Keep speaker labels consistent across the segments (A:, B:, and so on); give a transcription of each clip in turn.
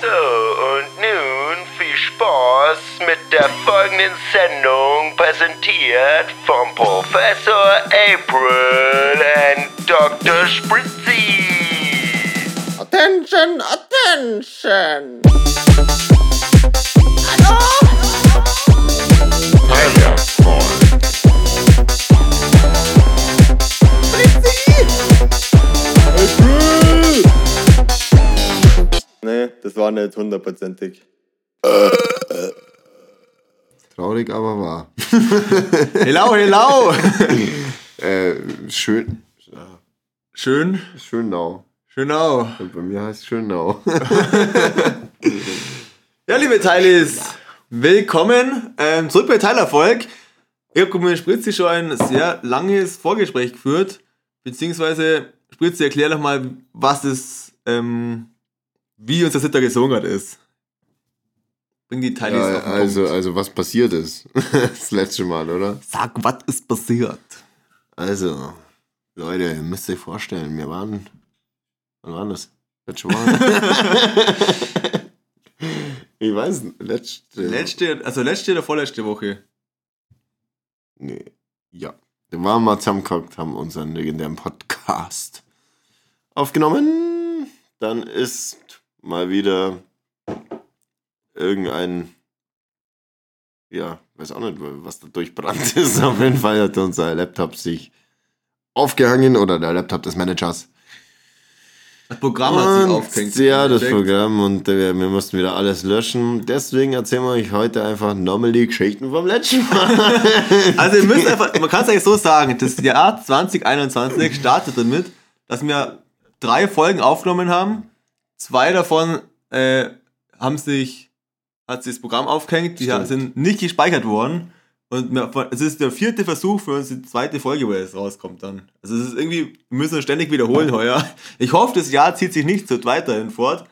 A: So, und nun viel Spaß mit der folgenden Sendung, präsentiert vom Professor April und Dr. Spritzy.
B: Attention, attention!
C: Nee, das war nicht hundertprozentig.
D: Traurig, aber wahr.
C: Hello, hello!
D: Äh, schön.
C: Schön,
D: Schönau.
C: schönau.
D: Und bei mir heißt Schönau.
C: Ja, liebe Teilis, willkommen ähm, zurück bei Teilerfolg. Ich habe mit Spritzi schon ein sehr langes Vorgespräch geführt, beziehungsweise Spritzi, erklär doch mal, was es, ähm, wie uns das Sitter gesungen ist. Bring die Teilis
D: Ja, also,
C: Punkt.
D: also, was passiert ist. Das letzte Mal, oder?
C: Sag, was ist passiert?
D: Also, Leute, ihr müsst euch vorstellen, wir waren. Wann war das? Letzte Woche? ich weiß nicht, letzte.
C: Letzte, also letzte oder vorletzte Woche?
D: Nee. Ja. Da waren wir zusammengehockt, haben unseren legendären Podcast aufgenommen. Dann ist mal wieder irgendein, ja, weiß auch nicht, was da durchbrannt ist. Auf jeden Fall hat unser Laptop sich aufgehangen oder der Laptop des Managers.
C: Das Programm hat sich
D: Und,
C: aufgehängt.
D: Ja, das
C: Perfekt.
D: Programm und äh, wir mussten wieder alles löschen. Deswegen erzählen wir euch heute einfach nochmal die Geschichten vom letzten Mal.
C: Also ihr müsst einfach, man kann es eigentlich so sagen, das Jahr 2021 startet damit, dass wir drei Folgen aufgenommen haben. Zwei davon äh, haben sich, hat sich das Programm aufgehängt, die
D: Stimmt.
C: sind nicht gespeichert worden. Und wir, es ist der vierte Versuch für uns, die zweite Folge, wo es rauskommt dann. Also es ist irgendwie, wir müssen uns ständig wiederholen heuer. Ich hoffe, das Jahr zieht sich nicht so weiterhin fort.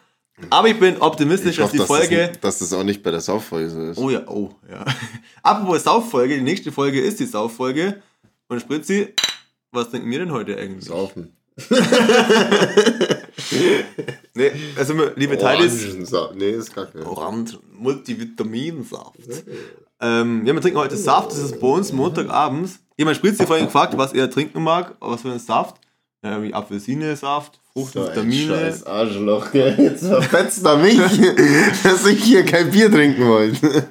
C: Aber ich bin optimistisch,
D: Ich hoffe,
C: dass die Folge...
D: Das, dass das auch nicht bei der Sauffolge so ist.
C: Oh ja, oh ja. Apropos Sauffolge, die nächste Folge ist die Sauffolge. Und Spritzi, was denken wir denn heute eigentlich?
D: Saufen.
C: Nee, also liebe
D: Orangensaft. Nee, ist kacke.
C: Orange Multivitaminsaft. Ähm, ja, wir trinken heute Saft, das ist bei uns Montagabends. Jemand Spritzi vorhin gefragt, was er trinken mag, was für einen Saft. Ja, wie Apfelsinesaft,
D: So ein
C: Fruchtvitamine.
D: scheiß Arschloch, gell? Jetzt verfetzt er mich, dass ich hier kein Bier trinken wollte.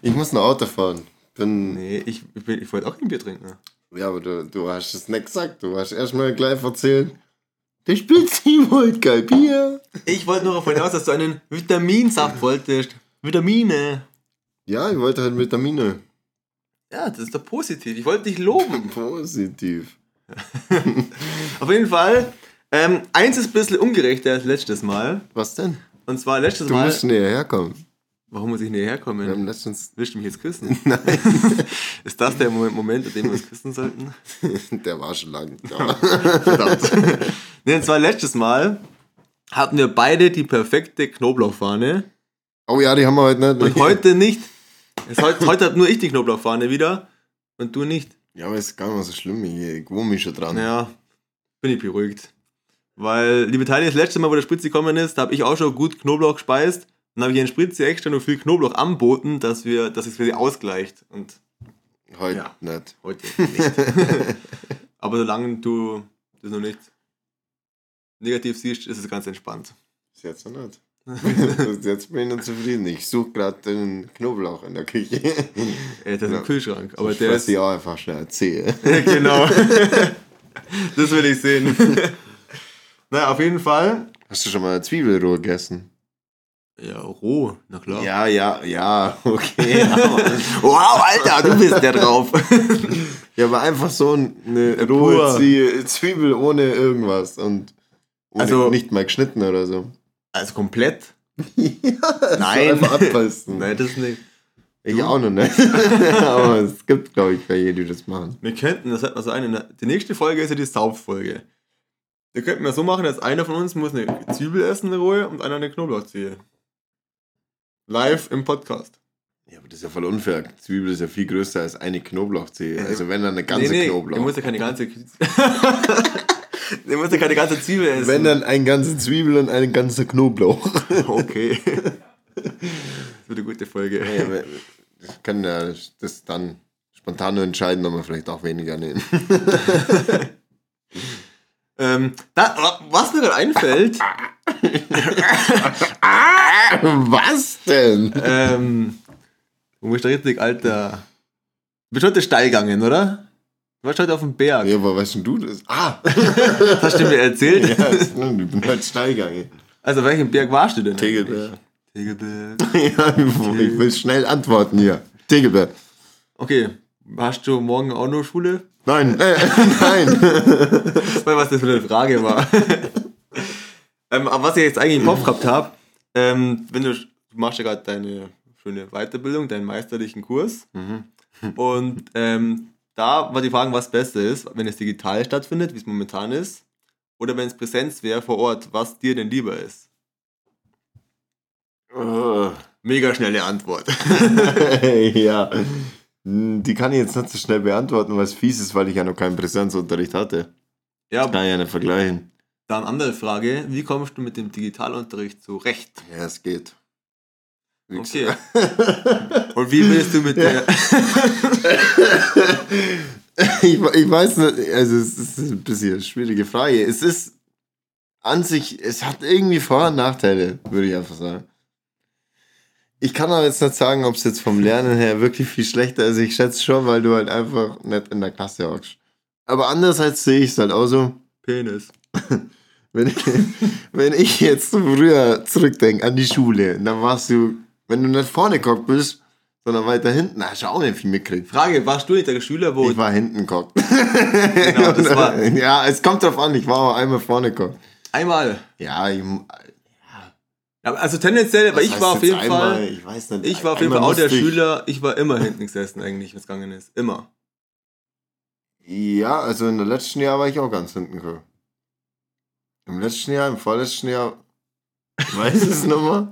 D: Ich muss ein Auto fahren. Bin,
C: Nee, ich, ich, ich wollte auch kein Bier trinken.
D: ja, aber du, du hast es nicht gesagt. Du hast erstmal gleich erzählt, der Spitzi wollte kein Bier.
C: Ich wollte nur davon aus, dass du einen Vitaminsaft wolltest. Vitamine.
D: Ja, ich wollte halt Vitamine.
C: Ja, das ist doch positiv. Ich wollte dich loben.
D: Positiv.
C: Auf jeden Fall. Ähm, eins ist ein bisschen ungerechter als letztes Mal.
D: Was denn?
C: Und zwar letztes
D: Du
C: Mal.
D: musst näher herkommen.
C: Warum muss ich näher herkommen?
D: Wir haben letztens.
C: Willst du mich jetzt küssen?
D: Nein,
C: Ist das der Moment, an dem wir uns küssen sollten?
D: der war schon lang. da.
C: Verdammt. nee, und zwar letztes Mal hatten wir beide die perfekte Knoblauchfahne.
D: Oh ja, die haben wir heute nicht.
C: Und heute nicht. Heute, heute habe nur ich die Knoblauchfahne wieder. Und du nicht.
D: Ja, aber ist gar nicht so schlimm. Ich, gewohne mich schon dran.
C: Ja, bin ich beruhigt. Weil, liebe Teile, das letzte Mal, wo der Spritze gekommen ist, da habe ich auch schon gut Knoblauch gespeist. Dann habe ich den Spritze extra noch viel Knoblauch anboten, dass, wir, dass es für sie ausgleicht. Und
D: Heute
C: Ja.
D: nicht.
C: heute nicht. Aber solange du das noch nicht negativ siehst, ist es ganz entspannt.
D: Bis jetzt noch nicht. Jetzt bin ich noch zufrieden. Ich suche gerade den Knoblauch in der Küche.
C: Äh, das ist
D: Ja.
C: im Kühlschrank. Aber
D: ich
C: der ist.
D: auch einfach schnell erzählen.
C: genau. das will ich sehen. naja, auf jeden Fall.
D: Hast du schon mal Zwiebelroh gegessen?
C: Ja, roh, na klar.
D: Ja, ja, ja, okay.
C: Wow, Alter, du bist der drauf.
D: ja, aber einfach so eine
C: Pur.
D: rohe Zwie- Zwiebel ohne irgendwas und ohne
C: Also-
D: nicht mal geschnitten oder so.
C: Also komplett?
D: ja,
C: Nein.
D: So abbeißen.
C: Nein, das nicht.
D: Ich auch noch nicht. aber es gibt, glaube ich, welche, die das machen.
C: Wir könnten, das hat man so eine. Die nächste Folge ist ja die Sauffolge. Wir könnten ja so machen, dass einer von uns muss eine Zwiebel essen, eine rohe, und einer eine Knoblauchzehe. Live im Podcast.
D: Ja, aber das ist ja voll unfair. Zwiebel ist ja viel größer als eine Knoblauchzehe. Also wenn dann eine ganze
C: nee, nee,
D: Knoblauch.
C: Du musst ja keine ganze. Der muss ja keine ganze Zwiebel essen.
D: Wenn dann ein ganze Zwiebel und ein ganzer Knoblauch.
C: Okay. Das wird eine gute Folge.
D: Ja, wir können ja das dann spontan nur entscheiden, ob wir vielleicht auch weniger nehmen.
C: Ähm, da, was mir gerade einfällt,
D: Was denn?
C: ähm, du bist richtig, Alter. Du bist heute steil gegangen, oder? Du warst heute auf dem Berg.
D: Ja, aber weißt denn du das? Ah!
C: Das hast du mir erzählt.
D: Ja, stimmt, ich bin halt steil gegangen.
C: Also, welchen Berg warst du denn?
D: Tegelberg.
C: Tegelberg.
D: Ja, ich will schnell antworten hier. Tegelberg.
C: Okay. Hast du morgen auch noch Schule?
D: Nein, äh, nein.
C: Weil was das für eine Frage war. ähm, aber was ich jetzt eigentlich im Kopf gehabt habe, ähm, wenn du, du machst ja gerade deine schöne Weiterbildung, deinen meisterlichen Kurs. Und ähm, da war die Frage, was besser ist, wenn es digital stattfindet, wie es momentan ist, oder wenn es Präsenz wäre vor Ort, was dir denn lieber ist.
D: Oh.
C: Mega schnelle Antwort.
D: ja. Die kann ich jetzt nicht so schnell beantworten, weil es fies ist, weil ich ja noch keinen Präsenzunterricht hatte.
C: ja,
D: Kann ich ja nicht vergleichen.
C: dann andere Frage, wie kommst du mit dem Digitalunterricht zurecht?
D: Ja, es geht. Wie
C: Okay. Und wie willst du mit der...
D: ich, ich weiß nicht, also es ist ein bisschen eine schwierige Frage. Es ist an sich, es hat irgendwie Vor- und Nachteile, würde ich einfach sagen. Ich kann aber jetzt nicht sagen, ob es jetzt vom Lernen her wirklich viel schlechter ist. Ich schätze schon, weil du halt einfach nicht in der Klasse hockst. Aber andererseits sehe ich es halt auch so,
C: Penis.
D: wenn ich, wenn ich jetzt früher zurückdenke an die Schule, dann warst du, wenn du nicht vorne geguckt bist, sondern weiter hinten, hast du auch nicht viel mitgekriegt.
C: Frage, warst du nicht der Schüler, wo...
D: Ich war hinten geguckt.
C: genau, das war
D: ja, es kommt drauf an, ich war auch einmal vorne geguckt.
C: einmal.
D: Ja, ich,
C: Also tendenziell, aber ich war auf jeden
D: einmal?
C: Fall...
D: Ich weiß nicht.
C: Ich war auf jeden Fall auch der
D: ich-
C: Schüler, ich war immer hinten gesessen eigentlich, wenn es gegangen ist. Immer.
D: Ja, also in der letzten Jahr war ich auch ganz hinten gekommen. Im letzten Jahr, im vorletzten Jahr, ich weiß es nochmal.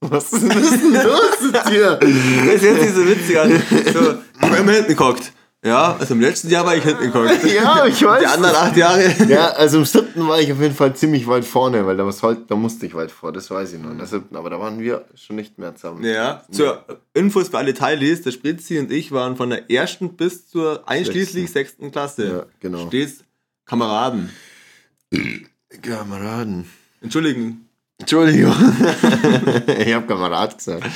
D: Was ist denn los mit dir?
C: Das ist jetzt so witzig an. So, ich war immer hinten geguckt. Ja, also im letzten Jahr war ich hinten geguckt.
D: Ja, ich weiß.
C: Die anderen acht Jahre.
D: Ja, also im siebten war ich auf jeden Fall ziemlich weit vorne, weil da, was halt, da musste ich weit vor, das weiß ich noch. In der siebten, aber da waren wir schon nicht mehr zusammen.
C: Ja, zur Infos für alle Teilis, der Spritzi und ich waren von der ersten bis zur einschließlich sechsten Klasse.
D: Ja, genau.
C: Stets Kameraden.
D: Kameraden.
C: Entschuldigen.
D: Entschuldigung. ich habe Kamerad gesagt.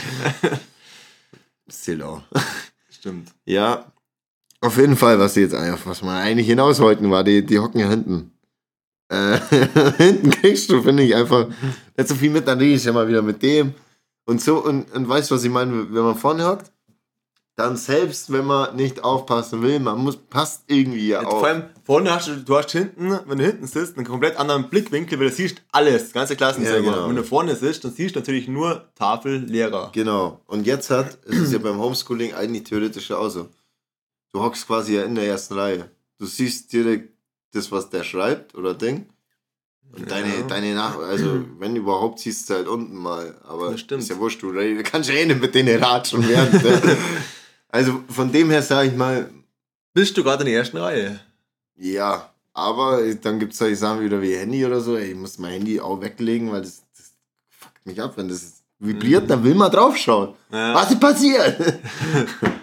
D: Silo.
C: Stimmt.
D: Ja, auf jeden Fall, was sie jetzt was wir eigentlich hinaus wollten, war, die, die hocken ja hinten. Äh, hinten kriegst du, finde ich, einfach nicht so viel mit, dann rede ich ja mal wieder mit dem. Und so, und, und weißt du, was ich meine, wenn man vorne hockt? Dann selbst, wenn man nicht aufpassen will, man muss, passt irgendwie ja auf.
C: vor allem vorne hast du, du hast hinten, wenn du hinten sitzt, einen komplett anderen Blickwinkel, weil du siehst alles, ganze Klassenzimmer.
D: Ja, genau.
C: Wenn du vorne sitzt, dann siehst du natürlich nur Tafel, Lehrer.
D: Genau. Und jetzt hat, es ist ja beim Homeschooling eigentlich theoretisch auch so. Du hockst quasi ja in der ersten Reihe. Du siehst direkt das, was der schreibt oder denkt. Und deine,
C: Ja.
D: deine Nach... Also, wenn überhaupt, siehst du halt unten mal. Aber
C: Das stimmt.
D: ist ja wurscht, du kannst ja eh nicht mit denen ratschen während. ne? also, von dem her sage ich mal,
C: Bist du gerade in der ersten Reihe?
D: ja. Aber dann gibt es solche Sachen wieder wie Handy oder so. Ey, ich muss mein Handy auch weglegen, weil das, das fuckt mich ab. Wenn das vibriert, dann will man draufschauen.
C: Ja.
D: Was ist passiert?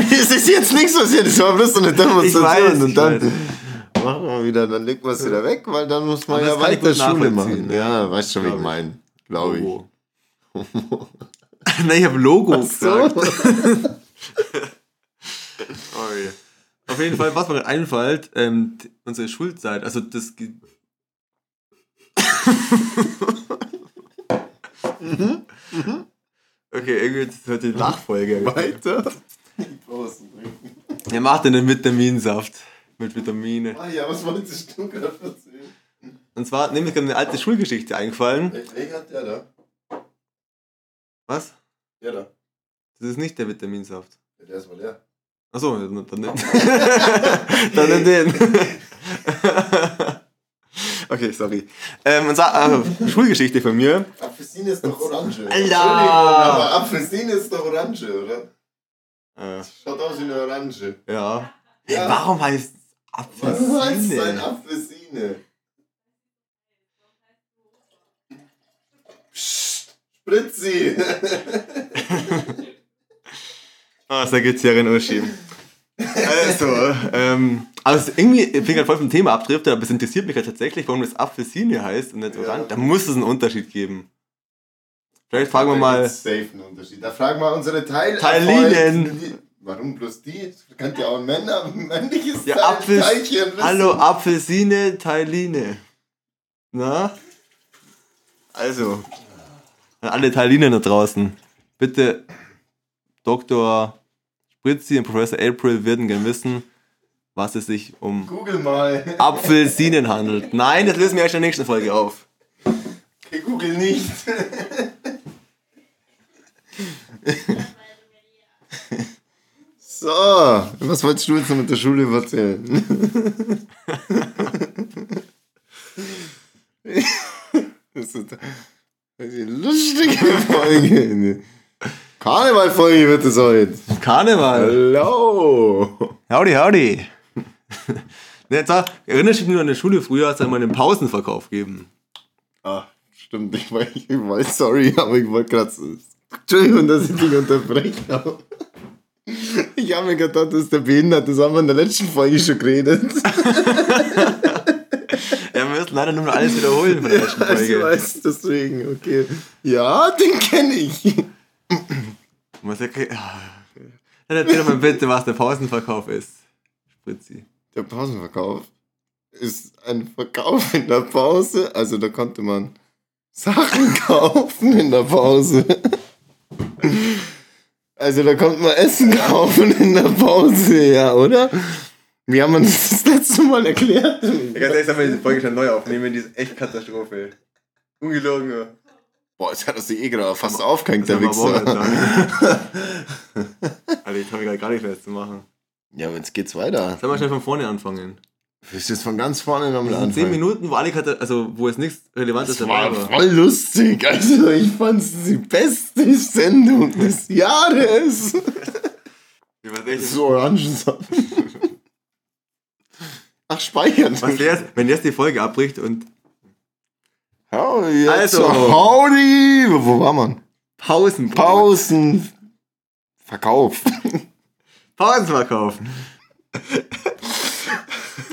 D: Es ist jetzt nichts passiert, es war bloß so eine Demonstration.
C: Weiß,
D: und dann
C: weiß.
D: machen wir wieder, dann legt man es wieder weg, weil dann muss man
C: Aber
D: ja weiter Schule machen.
C: ja.
D: Ja, weißt schon, wie ich meine. Glaube ich.
C: Logo. Nein, ich habe Logo
D: So.
C: gesagt. Sorry. Auf jeden Fall, was mir einfällt, ähm, unsere Schulzeit, also das. ge- okay, irgendwie ist das die Nachfolge.
D: Weiter.
C: Er macht einen Vitaminsaft. Mit Vitamine.
D: Ah ja, was wolltest du gerade erzählen?
C: Und zwar, nämlich gerade eine alte Schulgeschichte eingefallen.
D: Welcher hat der da?
C: Was?
D: Der da.
C: Das ist nicht der Vitaminsaft.
D: Der ist mal leer.
C: Achso, dann, nimm. dann nimm den. okay, sorry. Ähm, und zwar, äh, Schulgeschichte von mir.
D: Apfelsine ist doch orange.
C: Alter!
D: Entschuldigung, aber Apfelsine ist doch orange, oder?
C: Äh,
D: Schaut aus wie eine Orange.
C: ja.
D: Ja.
C: Hey, warum heißt
D: Was heißt ein
C: Apfelsine.
D: Apfelsine? Psst, Spritzi.
C: Ah, Sekretärin Uschi. Also, ähm, also irgendwie, ich bin gerade voll vom Thema abdriftet, aber es interessiert mich ja tatsächlich, warum das Apfelsine heißt und nicht Orange. Da muss es einen Unterschied geben. Vielleicht fragen wir mal.
D: Safe einen Unterschied. Da fragen wir unsere Teil
C: Teilinen.
D: Warum bloß die? Es könnte ja auch ein Männer, männliches
C: Ja, Apfel.
D: Teilchen wissen.
C: Hallo, Apfelsine, Teiline. Na? Also, an alle Teilinen da draußen. Bitte, Dr. Spritzi und Professor April würden gerne wissen, was es sich um
D: Google mal.
C: Apfelsinen handelt. Nein, das lösen wir erst in der nächsten Folge auf.
D: Okay, Google nicht. So, was wolltest du jetzt noch mit der Schule erzählen? Das ist eine lustige Folge. Karneval-Folge wird es heute.
C: Karneval.
D: Hallo.
C: Howdy, howdy. Jetzt erinnerst du dich nur an der Schule früher, hat es einmal einen Pausenverkauf gegeben.
D: Ah, stimmt, ich war, ich war sorry, aber ich wollte gerade. Entschuldigung, dass ich dich unterbreche. Ich habe mir gedacht, das ist der Behinderte, das haben wir in der letzten Folge schon geredet.
C: Ja, wir müssen leider nur noch alles wiederholen von der letzten
D: Ich
C: Folge.
D: weiß, deswegen, okay. Ja, den kenne ich.
C: Was ja. Dann erzähl doch mal bitte, was der Pausenverkauf ist. Spritzi.
D: Der Pausenverkauf ist ein Verkauf in der Pause. Also da konnte man Sachen kaufen in der Pause. Also da konnte man Essen kaufen in der Pause, ja, oder? Wie haben wir das das letzte Mal erklärt?
C: Ganz ehrlich, sollen wir diese Folge schon neu aufnehmen, die ist echt Katastrophe. Ungelogen. ja.
D: Boah, jetzt hat er sich eh gerade fast aufgehängt,
C: Das
D: der Wichser.
C: Alter, ich habe gerade gar nicht mehr zu machen.
D: Ja, aber jetzt geht's weiter.
C: Sollen wir schnell von vorne anfangen?
D: Willst du jetzt von ganz vorne nochmal
C: Das 10
D: anfangen?
C: Minuten, wo alle also wo es nichts Relevantes
D: Das
C: dabei
D: war
C: war.
D: voll lustig. Also ich fand's die beste Sendung des Jahres.
C: Echt-
D: So Orangensaft. Ach, speichern.
C: Was wär's, wenn jetzt die Folge abbricht und
D: Ja, jetzt
C: Also.
D: Howdy. Wo, war man?
C: Pausen
D: Pausen. Verkauf.
C: Pausenverkauf.
D: Okay,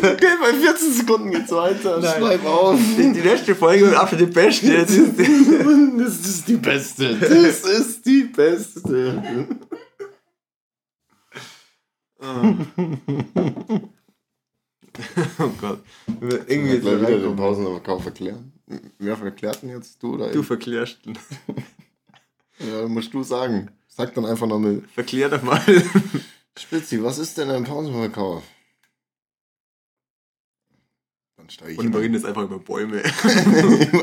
D: bei 14 Sekunden geht's weiter.
C: Nein.
D: Schreib auf.
C: Die, die letzte Folge wird absolut die beste. Jetzt ist
D: Das ist die beste. Das ist die beste.
C: oh Gott. Irgendwie ist
D: gleich wieder den. Pausenverkauf erklären. Wer verklärt denn jetzt du oder
C: Du
D: ich?
C: verklärst.
D: Ja, musst du sagen. Sag dann einfach nochmal.
C: Verklär doch mal.
D: Spitzi, was ist denn ein Pausenverkauf? Dann steige ich
C: Und wir reden jetzt einfach über Bäume.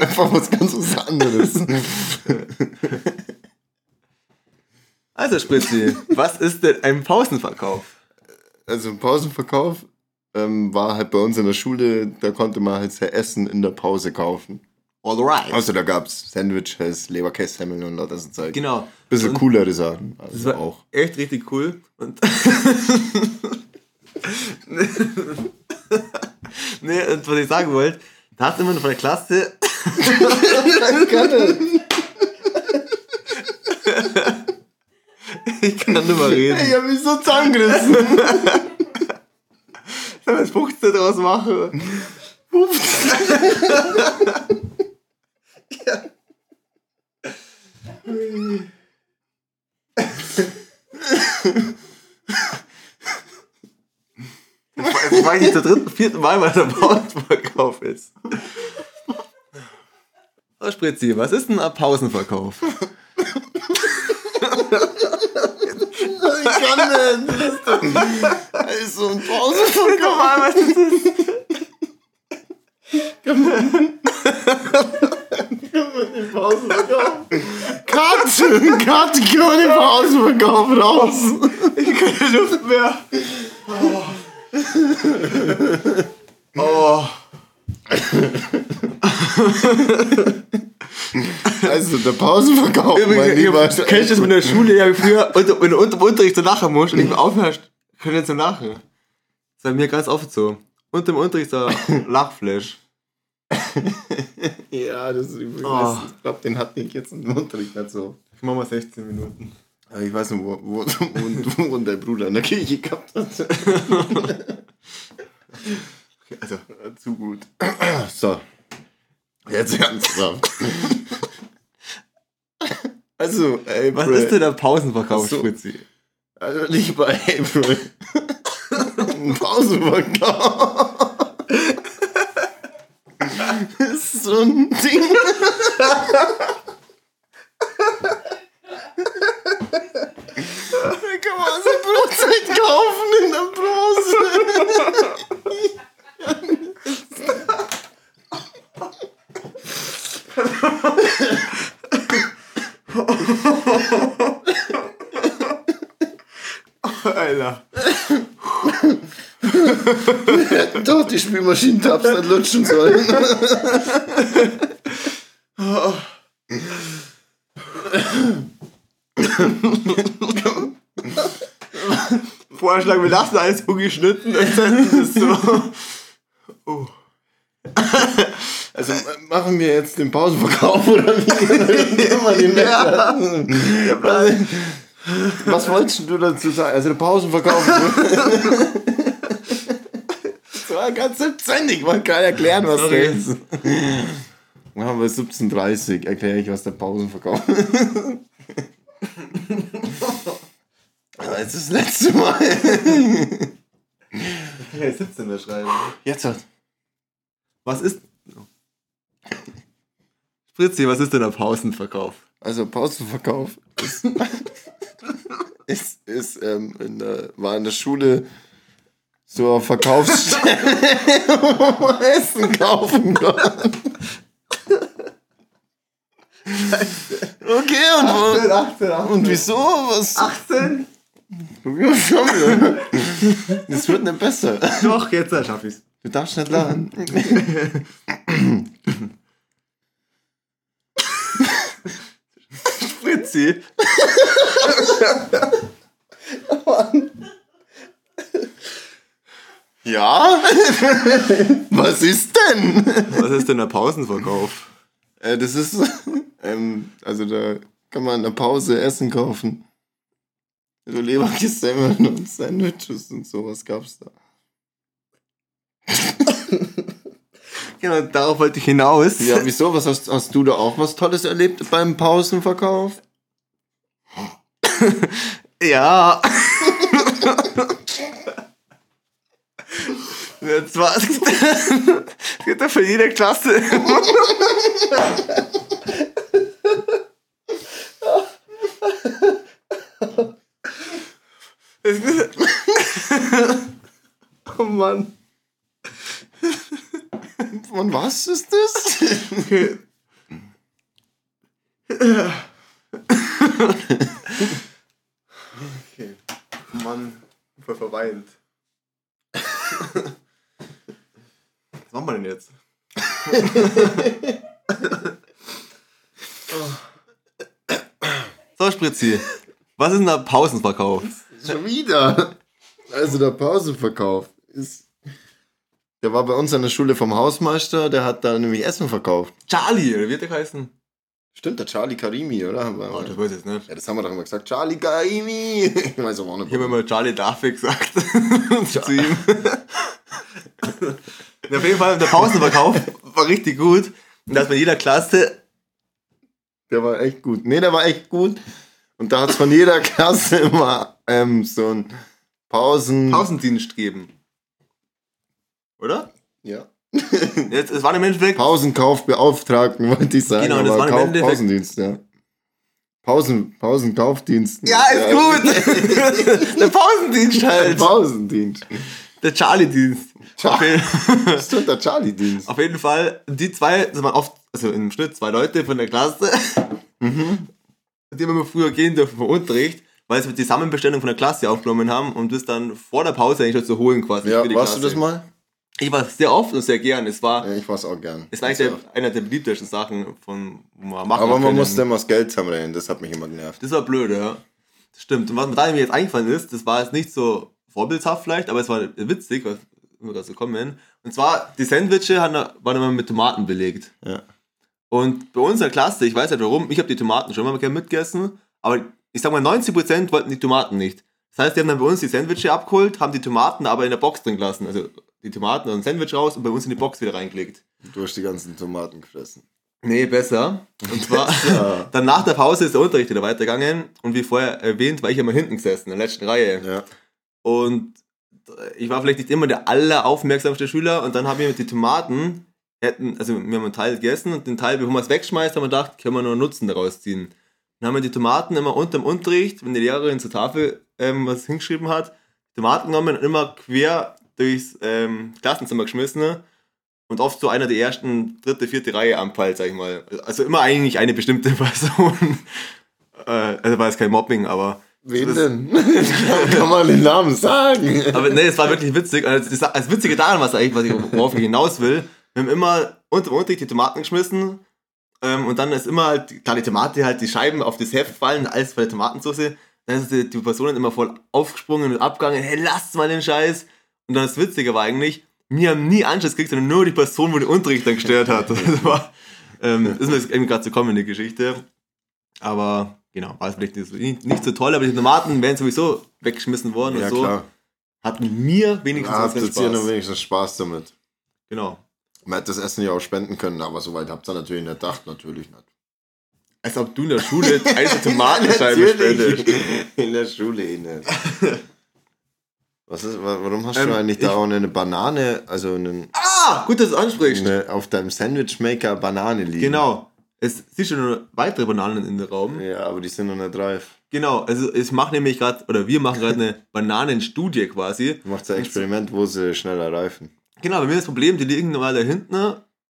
D: einfach was ganz was anderes.
C: Also Spritzi, was ist denn ein Pausenverkauf?
D: Also ein Pausenverkauf ähm, war halt bei uns in der Schule, da konnte man halt sein Essen in der Pause kaufen.
C: Alright.
D: Also da gab es Sandwiches, Leberkässemmeln und lauter so Zeug.
C: Genau.
D: Bisschen
C: Und
D: coolere Sachen.
C: Das
D: Also
C: war
D: auch.
C: echt richtig cool. Und nee, und was ich sagen wollte, da hat immer von der Klasse. ich kann nicht mehr reden.
D: Ich hab mich so zusammengerissen.
C: Sollen wir das 15 draus machen? Das war ich zum dritten, vierten Mal, weil der Pausenverkauf ist. So, Spritzi, was ist denn ein Pausenverkauf?
D: Ich kann nicht. Also ein Pausenverkauf.
C: Mal, was ist das?
D: Den Pausenverkauf. Cut! Cut! Ich kann den Pausenverkauf raus.
C: Ich habe keine Luft mehr. Oh.
D: Also der Pausenverkauf, mein Lieber.
C: Übrigens, kennst du das mit der Schule, ja, wie früher, unter, wenn du unter dem Unterricht so lachen musst und nicht mehr aufhörst, können jetzt so lachen. Das ist bei mir ganz oft so. unter dem Unterricht so ein Lachflash.
D: Ja, das ist übrigens.
C: Oh.
D: Ich glaube, den hatte ich jetzt im Unterricht nicht so.
C: Ich mach mal 16 Minuten.
D: Aber ich weiß nicht, wo, wo, wo, wo dein Bruder in der Kirche gehabt hat.
C: Also,
D: Zu gut. So. Jetzt ernsthaft. Also, April.
C: was ist denn der Pausenverkauf,
D: so.
C: Spritzi?
D: Also lieber April. Pausenverkauf. ist so ein Ding. Da kann man so Brotzeit kaufen in der Brause.
C: Alter.
D: Doch, die Spülmaschinentabs nicht lutschen sollen.
C: Vorschlag, wir lassen alles ungeschnitten und setzen es so. Oh.
D: Also machen wir jetzt den Pausenverkauf oder wie den ja. Was wolltest du dazu sagen? Also der Pausenverkauf. War ganz 17, ich wollte gerade erklären, was
C: Sorry.
D: das ist. Machen wir 17.30 erkläre ich, was der Pausenverkauf ist. Aber jetzt ist das letzte Mal.
C: Ja, 17 da schreiben.
D: Jetzt hat.
C: Was ist. Spritzi, was ist denn der Pausenverkauf?
D: Also Pausenverkauf ist, ist, ist ähm, in der, war in der Schule eine Verkaufsstelle, wo man Essen kaufen kann. Okay, und, wo,
C: 18, 18.
D: und wieso? Was?
C: 18?
D: Ja, schon wieder. Das wird nicht besser.
C: Doch, jetzt schaff ich's.
D: Du darfst nicht lachen.
C: Spritzi.
D: Ja? Was ist denn?
C: Was ist denn der Pausenverkauf?
D: Äh, das ist, ähm, also da kann man in der Pause Essen kaufen. So Leberkäsemmeln und Sandwiches und sowas gab's da.
C: Genau, darauf wollte ich hinaus.
D: Ja, wieso? Was hast, hast du da auch was Tolles erlebt beim Pausenverkauf?
C: Ja. Zwar, es gibt ja für jede Klasse. Es gibt- Oh Mann.
D: Und was ist das?
C: Okay. Mann, voll verweint. Was machen wir denn jetzt? so, Spritzi. Was ist denn der Pausenverkauf?
D: Schon wieder. Also der Pausenverkauf ist. Der war bei uns an der Schule vom Hausmeister, der hat da nämlich Essen verkauft.
C: Charlie, oder wie hat der geheißen?
D: Stimmt, der Charlie Karimi, oder?
C: Oh, das weiß ich jetzt nicht.
D: Ja, das haben wir doch immer gesagt. Charlie Karimi. Ich weiß auch nicht.
C: Ich habe immer Charlie Duffy gesagt zu ihm. Auf jeden Fall, der Pausenverkauf war richtig gut. Und da hat man in jeder Klasse
D: Der war echt gut. Nee, der war echt gut. Und da hat es von jeder Klasse immer ähm, so ein Pausen.
C: Pausendienst gegeben. Oder?
D: Ja.
C: Jetzt, es war im Endeffekt.
D: Pausenkaufbeauftragten, wollte ich sagen.
C: Genau, das war im Endeffekt-
D: Pausendienst, ja. Pausen, Pausenkaufdienst.
C: Ja, ist gut! der Pausendienst halt.
D: Pausendienst.
C: Der Charlie-Dienst. Jeden-
D: Das tut der Charlie-Dienst.
C: auf jeden Fall, die zwei, das waren oft, also im Schnitt zwei Leute von der Klasse, die haben immer früher gehen dürfen vom Unterricht, weil sie die Zusammenbestellung von der Klasse aufgenommen haben und das dann vor der Pause eigentlich schon zu holen quasi.
D: Ja, warst du
C: Klasse.
D: das mal?
C: Ich war sehr oft und sehr gern. Es war,
D: Ja, ich war's auch gern.
C: es war eigentlich der, einer der beliebtesten Sachen, von, wo man machen
D: Aber man musste immer das Geld zusammenrennen, das hat mich immer genervt.
C: Das war blöd, ja. Das stimmt. Und was mir da mir jetzt eingefallen ist, das war jetzt nicht so vorbildhaft vielleicht, aber es war witzig, weil immer gerade so kommen. Und zwar, die Sandwiche haben- waren immer mit Tomaten belegt.
D: Ja.
C: Und bei uns in der Klasse, ich weiß nicht warum, ich habe die Tomaten schon mal gerne mitgegessen, aber ich sag mal, 90% wollten die Tomaten nicht. Das heißt, die haben dann bei uns die Sandwiche abgeholt, haben die Tomaten aber in der Box drin gelassen. Also die Tomaten und ein Sandwich raus und bei uns in die Box wieder reingelegt.
D: Du hast die ganzen Tomaten gefressen.
C: Nee, besser. Und zwar,
D: Ja.
C: dann nach der Pause ist der Unterricht wieder weitergegangen und wie vorher erwähnt, war ich immer hinten gesessen, in der letzten Reihe.
D: Ja.
C: Und ich war vielleicht nicht immer der alleraufmerksamste Schüler und dann haben wir mit die Tomaten, hätten, also wir haben einen Teil gegessen und den Teil, bevor wir es wegschmeißen, haben wir gedacht, können wir einen Nutzen daraus ziehen. Dann haben wir die Tomaten immer unterm Unterricht, wenn die Lehrerin zur Tafel ähm, was hingeschrieben hat, Tomaten genommen und immer quer durchs ähm, Klassenzimmer geschmissen und oft so einer der ersten, dritte, vierte Reihe anpeilt, sag ich mal. Also immer eigentlich eine bestimmte Person. äh, also war es kein Mobbing, aber
D: Wen
C: Das-
D: denn? Kann man den Namen sagen?
C: aber nee, es war wirklich witzig. Und das, das, das Witzige daran, was eigentlich, was ich, worauf ich hinaus will, wir haben immer unter dem Unterricht die Tomaten geschmissen. Ähm, und dann ist immer halt, klar, die Tomate halt, die Scheiben auf das Heft fallen, alles bei der Tomatensauce. Dann ist die, die Personen immer voll aufgesprungen und abgegangen, hey, lasst mal den Scheiß. Und dann das Witzige war eigentlich, wir haben nie Anschluss gekriegt, sondern nur die Person, wo den Unterricht dann gestört hat. Das war, ähm, ist mir jetzt eben gerade so kommen in die Geschichte. Aber genau, war es vielleicht nicht so, nicht, so toll, aber die Tomaten wären sowieso weggeschmissen worden
D: Ja,
C: und so.
D: klar.
C: Hatten mir wenigstens
D: habt
C: Spaß.
D: ihr noch wenigstens Spaß damit.
C: Genau.
D: Man hätte das Essen ja auch spenden können, aber soweit habt ihr natürlich nicht gedacht, natürlich nicht.
C: Als ob du in der Schule eine Tomatenscheibe spendest.
D: In der Schule eh nicht. Was ist, wa- warum hast
C: Ähm,
D: du eigentlich
C: ich-
D: da auch eine Banane, also einen,
C: Ah, gut, dass du es ansprichst.
D: eine, auf deinem Sandwichmaker Banane liegen?
C: Genau. Es siehst du noch weitere Bananen in den Raum.
D: Ja, aber die sind noch nicht reif.
C: Genau, also ich mache nämlich gerade, oder wir machen gerade eine Bananenstudie quasi.
D: Du machst ein Experiment, wo sie schneller reifen.
C: Genau, bei mir ist das Problem, die liegen normal da hinten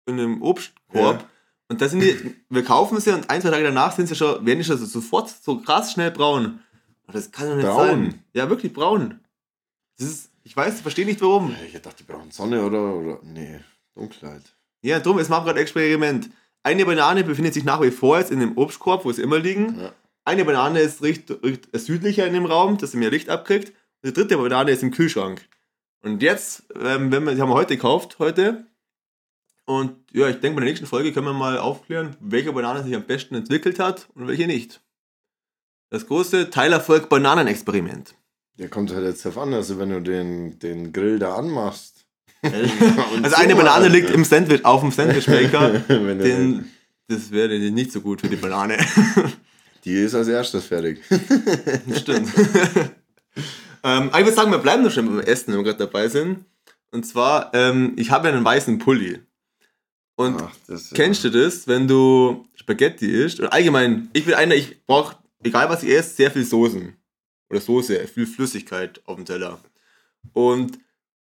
C: in einem Obstkorb.
D: Ja.
C: Und da sind die, wir kaufen sie und ein, zwei Tage danach sind sie schon, werden die schon so- sofort so krass schnell braun. Das kann doch nicht
D: Braun?
C: sein. Ja, wirklich braun. Ist, ich weiß, ich verstehe nicht warum.
D: Ich dachte, die brauchen Sonne oder, oder nee, Dunkelheit.
C: Ja, drum, es macht gerade ein Experiment. Eine Banane befindet sich nach wie vor jetzt in dem Obstkorb, wo sie immer liegen.
D: Ja.
C: Eine Banane ist richt, richt, südlicher in dem Raum, dass sie mehr Licht abkriegt. Und die dritte Banane ist im Kühlschrank. Und jetzt, ähm, wenn wir, die haben wir heute gekauft, heute. Und ja, ich denke, bei der nächsten Folge können wir mal aufklären, welche Banane sich am besten entwickelt hat und welche nicht. Das große Teilerfolg Bananenexperiment.
D: Ja, kommt halt jetzt darauf an, also wenn du den, den Grill da anmachst.
C: Also eine Banane liegt im Sandwich, auf dem Sandwichmaker.
D: den,
C: das wäre nicht so gut für die Banane.
D: die ist als erstes fertig.
C: Stimmt. ähm, aber ich würde sagen, wir bleiben noch schon beim Essen, wenn wir gerade dabei sind. Und zwar, ähm, ich habe ja einen weißen Pulli. Und
D: Ach,
C: kennst du das, wenn du Spaghetti isst? Oder allgemein, ich bin einer, ich brauche, egal was ich esse, sehr viel Soßen. Oder Soße, viel Flüssigkeit auf dem Teller. Und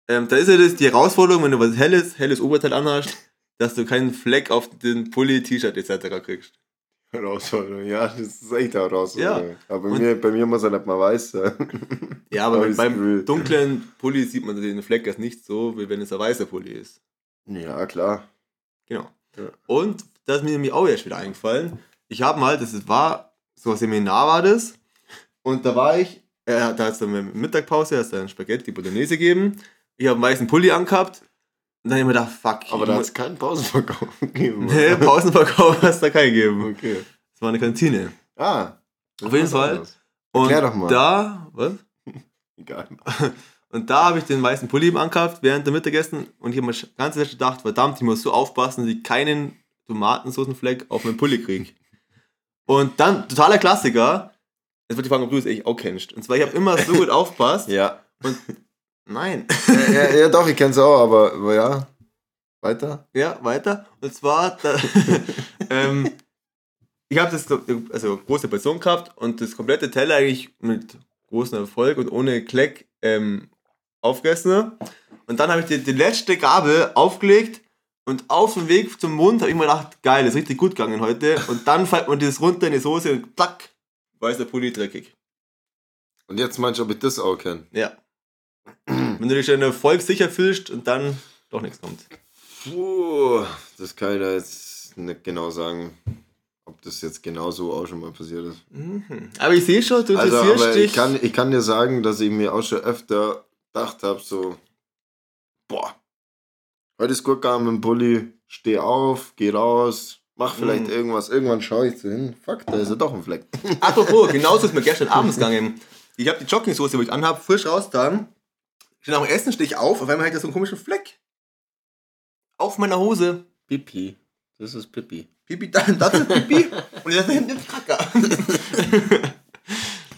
C: ähm, da ist ja das die Herausforderung, wenn du was helles, helles Oberteil anhast, dass du keinen Fleck auf den Pulli, T-Shirt etc. kriegst.
D: Herausforderung, ja, das ist echt eine Herausforderung.
C: Ja.
D: Aber bei mir, bei mir muss er nicht mal weiß sein.
C: Ja, aber
D: das
C: beim
D: Gefühl.
C: dunklen Pulli sieht man den Fleck erst nicht so, wie wenn es ein weißer Pulli ist.
D: ja, klar.
C: Genau.
D: Ja.
C: Und da ist mir nämlich auch erst wieder eingefallen. Ich habe mal, das war, so ein Seminar war das. Und da war ich, äh, da hat es dann mit Mittagpause, hat es dann Spaghetti Bolognese gegeben. Ich habe einen weißen Pulli angehabt. Und dann habe ich mir gedacht, fuck.
D: Aber
C: ich
D: da hat es keinen Pausenverkauf gegeben.
C: Nee, Pausenverkauf hast da keinen gegeben.
D: Okay.
C: Das war eine Kantine.
D: Ah.
C: Auf jeden Fall. Und
D: doch mal.
C: da, was?
D: Egal.
C: Und da habe ich den weißen Pulli eben angehabt während der Mittagessen und ich habe mir ganz ehrlich gedacht, verdammt, ich muss so aufpassen, dass ich keinen Tomatensoßenfleck auf meinen Pulli kriege. Und dann, totaler Klassiker, jetzt wollte ich fragen, ob du es eigentlich auch kennst. Und zwar, ich habe immer so gut aufpasst.
D: Ja.
C: Nein.
D: ja, ja, ja, doch, ich kenn's auch, aber, aber ja. Weiter?
C: Ja, weiter. Und zwar, da, ähm, ich habe das also große Person gehabt und das komplette Teller eigentlich mit großem Erfolg und ohne Kleck ähm, aufgegessen. Und dann habe ich die, die letzte Gabel aufgelegt und auf dem Weg zum Mund habe ich mir gedacht, geil, ist richtig gut gegangen heute. Und dann fällt mir das runter in die Soße und zack, war ist der Pulli dreckig.
D: Und jetzt meinst du, ob ich das auch kenne?
C: Ja. Wenn du dich in Erfolg sicher fühlst und dann doch nichts kommt.
D: Puh, das kann ich da jetzt nicht genau sagen, ob das jetzt genau so auch schon mal passiert ist.
C: Mhm. Aber ich sehe schon, du
D: Also,
C: interessierst
D: aber
C: dich.
D: ich kann, ich kann dir sagen, dass ich mir auch schon öfter gedacht habe, so, boah, heute ist gut gegangen mit dem Pulli, steh auf, geh raus, mach vielleicht
C: Mhm.
D: irgendwas. Irgendwann schaue ich so hin, fuck, da ist ja doch ein Fleck.
C: Apropos, genauso ist mir gestern abends gegangen. Ich habe die Jogginghose, die ich anhabe, frisch rausgetan. Nach dem Essen stehe ich auf, auf einmal hat er so einen komischen Fleck. Auf meiner Hose.
D: Pipi. Das ist Pipi.
C: Pipi, da, das ist Pipi. Und ich dachte, hinten ist Kacker.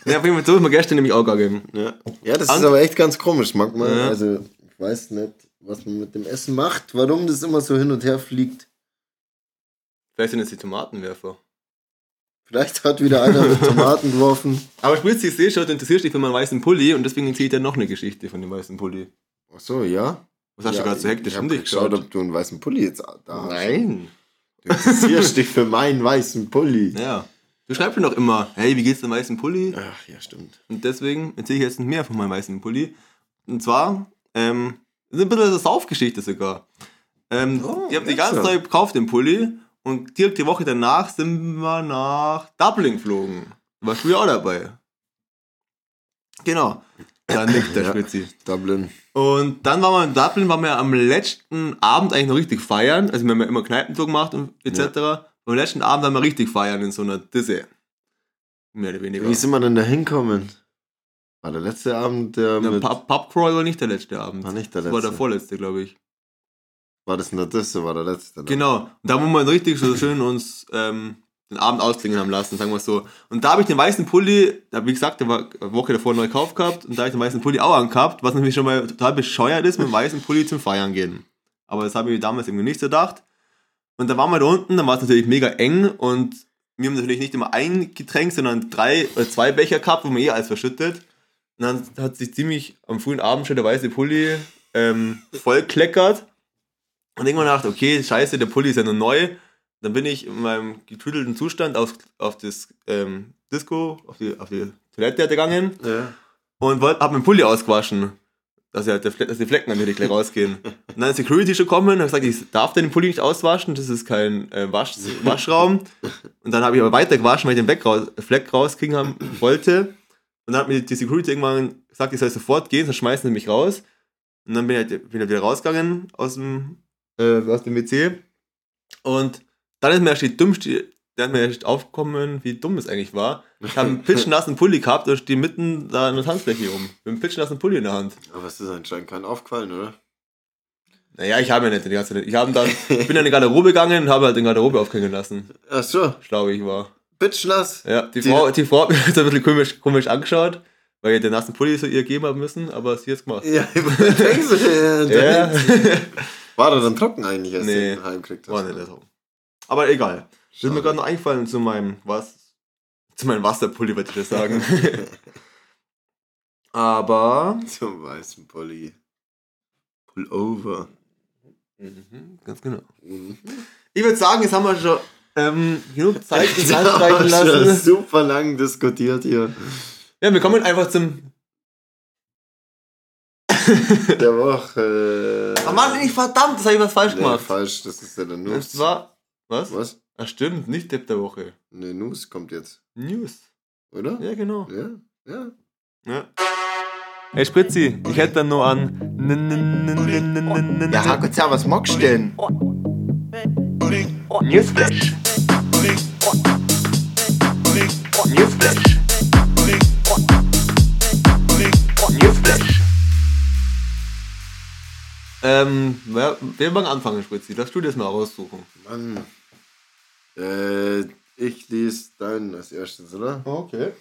C: ja, auf jeden Fall, so ist mir gestern nämlich auch gegangen.
D: Ja, ja das
C: An-
D: ist aber echt ganz komisch. Manchmal,
C: Ja.
D: also ich weiß nicht, was man mit dem Essen macht, warum das immer so hin und her fliegt.
C: Vielleicht sind es die Tomatenwerfer.
D: Vielleicht hat wieder einer mit Tomaten geworfen.
C: Aber Spritzi, ich sehe schon, du interessierst dich für meinen weißen Pulli und deswegen erzähle ich dir noch eine Geschichte von dem weißen Pulli.
D: Ach so, ja.
C: Was hast
D: ja,
C: du gerade so hektisch
D: ich
C: um
D: hab
C: dich
D: geschaut, ob du einen weißen Pulli jetzt da hast.
C: Nein.
D: Du interessierst dich für meinen weißen Pulli.
C: Ja. Du schreibst mir doch immer, hey, wie geht's dem weißen Pulli?
D: Ach ja, stimmt.
C: Und deswegen erzähle ich jetzt mehr von meinem weißen Pulli. Und zwar, ähm, das ist ein bisschen eine Saufgeschichte sogar. Ähm,
D: Oh,
C: ich habe die ganze. Zeit gekauft, den Pulli. Und direkt die Woche danach sind wir nach Dublin geflogen. Warst du ja auch dabei. Genau. Da nickt der
D: Ja.
C: Spitzi.
D: Dublin.
C: Und dann waren wir in Dublin, waren wir am letzten Abend eigentlich noch richtig feiern. Also wir haben ja immer Kneipentour gemacht und etc. Und am letzten Abend haben wir richtig feiern in so einer Disse. Mehr oder weniger.
D: Wie sind wir denn da hinkommen? War der letzte Abend, der
C: Der
D: mit...
C: Pub, Pubcrawl war nicht der letzte Abend.
D: War nicht der
C: Das war der
D: letzte.
C: vorletzte, glaube ich.
D: War das nur das? War der letzte? dann?
C: Genau. Und da haben wir richtig so schön uns ähm, den Abend ausklingen haben lassen, sagen wir so. Und da habe ich den weißen Pulli, da, wie gesagt, der war eine Woche davor neu gekauft gehabt und da habe ich den weißen Pulli auch angehabt, was natürlich schon mal total bescheuert ist, mit dem weißen Pulli zum Feiern gehen. Aber das habe ich damals irgendwie nicht so gedacht. Und dann waren wir da unten, dann war es natürlich mega eng und wir haben natürlich nicht immer ein Getränk, sondern drei oder zwei Becher gehabt, wo man eh alles verschüttet. Und dann hat sich ziemlich am frühen Abend schon der weiße Pulli ähm, voll kleckert. Und irgendwann dachte okay, scheiße, der Pulli ist ja nur neu. Dann bin ich in meinem getüdelten Zustand auf, auf das ähm, Disco, auf die, auf die Toilette gegangen
D: Ja.
C: und wollte, hab meinen Pulli ausgewaschen. Dass, Fle- dass die Flecken natürlich gleich rausgehen. Und dann ist Security schon gekommen und hat gesagt, ich darf den Pulli nicht auswaschen, das ist kein äh, Wasch, Waschraum. Und dann habe ich aber weiter gewaschen, weil ich den Fleck, raus, Fleck rauskriegen haben wollte. Und dann hat mir die Security irgendwann gesagt, ich soll sofort gehen, sonst schmeißen sie mich raus. Und dann bin ich, halt- bin ich wieder rausgegangen aus dem, äh, aus dem WC. Und dann ist mir erst die dümmste, dann ist mir erst aufgekommen, wie dumm es eigentlich war. Ich habe einen pitschnassen Pulli gehabt und stehe mitten da in der Tanzfläche rum. Mit einem pitschnassen Pulli in der Hand.
D: Aber es ist anscheinend kein aufgefallen, oder?
C: Naja, ich habe ja nicht die ganze Zeit. Ich, hab dann, ich bin dann in die Garderobe gegangen und habe halt den Garderobe aufhängen lassen.
D: Ach so,
C: Schlau wie ich war.
D: bitchnass.
C: Ja, die,
D: Die-
C: Frau, die Frau hat mich so ein bisschen komisch, komisch angeschaut, weil ich den nassen Pulli so ihr gegeben haben müssen, aber sie hat es gemacht.
D: Ja, denkst du, äh,
C: Ja.
D: War der dann trocken eigentlich, als
C: Nee,
D: du ihn heimkriegt hast?
C: War nicht so. Aber egal. Das ist mir
D: Schade.
C: gerade noch eingefallen zu meinem, was? Zu meinem Wasserpulli, wollte ich das sagen. aber.
D: Zum weißen Pulli. Pullover.
C: Mhm, ganz genau.
D: Mhm.
C: Ich würde sagen, jetzt haben wir schon ähm, genug Zeit
D: schon
C: lassen.
D: super lang diskutiert hier.
C: Ja, wir kommen einfach zum.
D: Der Woche.
C: Ah Mann, ich verdammt, das habe ich was falsch
D: nee,
C: gemacht.
D: falsch, das ist ja der Nuss.
C: Das war. Was?
D: Was?
C: Ach stimmt, nicht Depp der Woche.
D: Ne, Nuss kommt jetzt,
C: News.
D: oder?
C: Ja, genau.
D: Ja, ja.
C: Ja. Hey Spritzi, ich hätte dann nur an.
D: Ja, Hakuza, was magst du denn?
A: Newsflash. Newsflash.
C: Ähm, wer, wer mag anfangen, Spritzi? Darfst du das mal raussuchen?
D: Mann. Äh, ich lese deinen als erstes, oder?
C: Okay.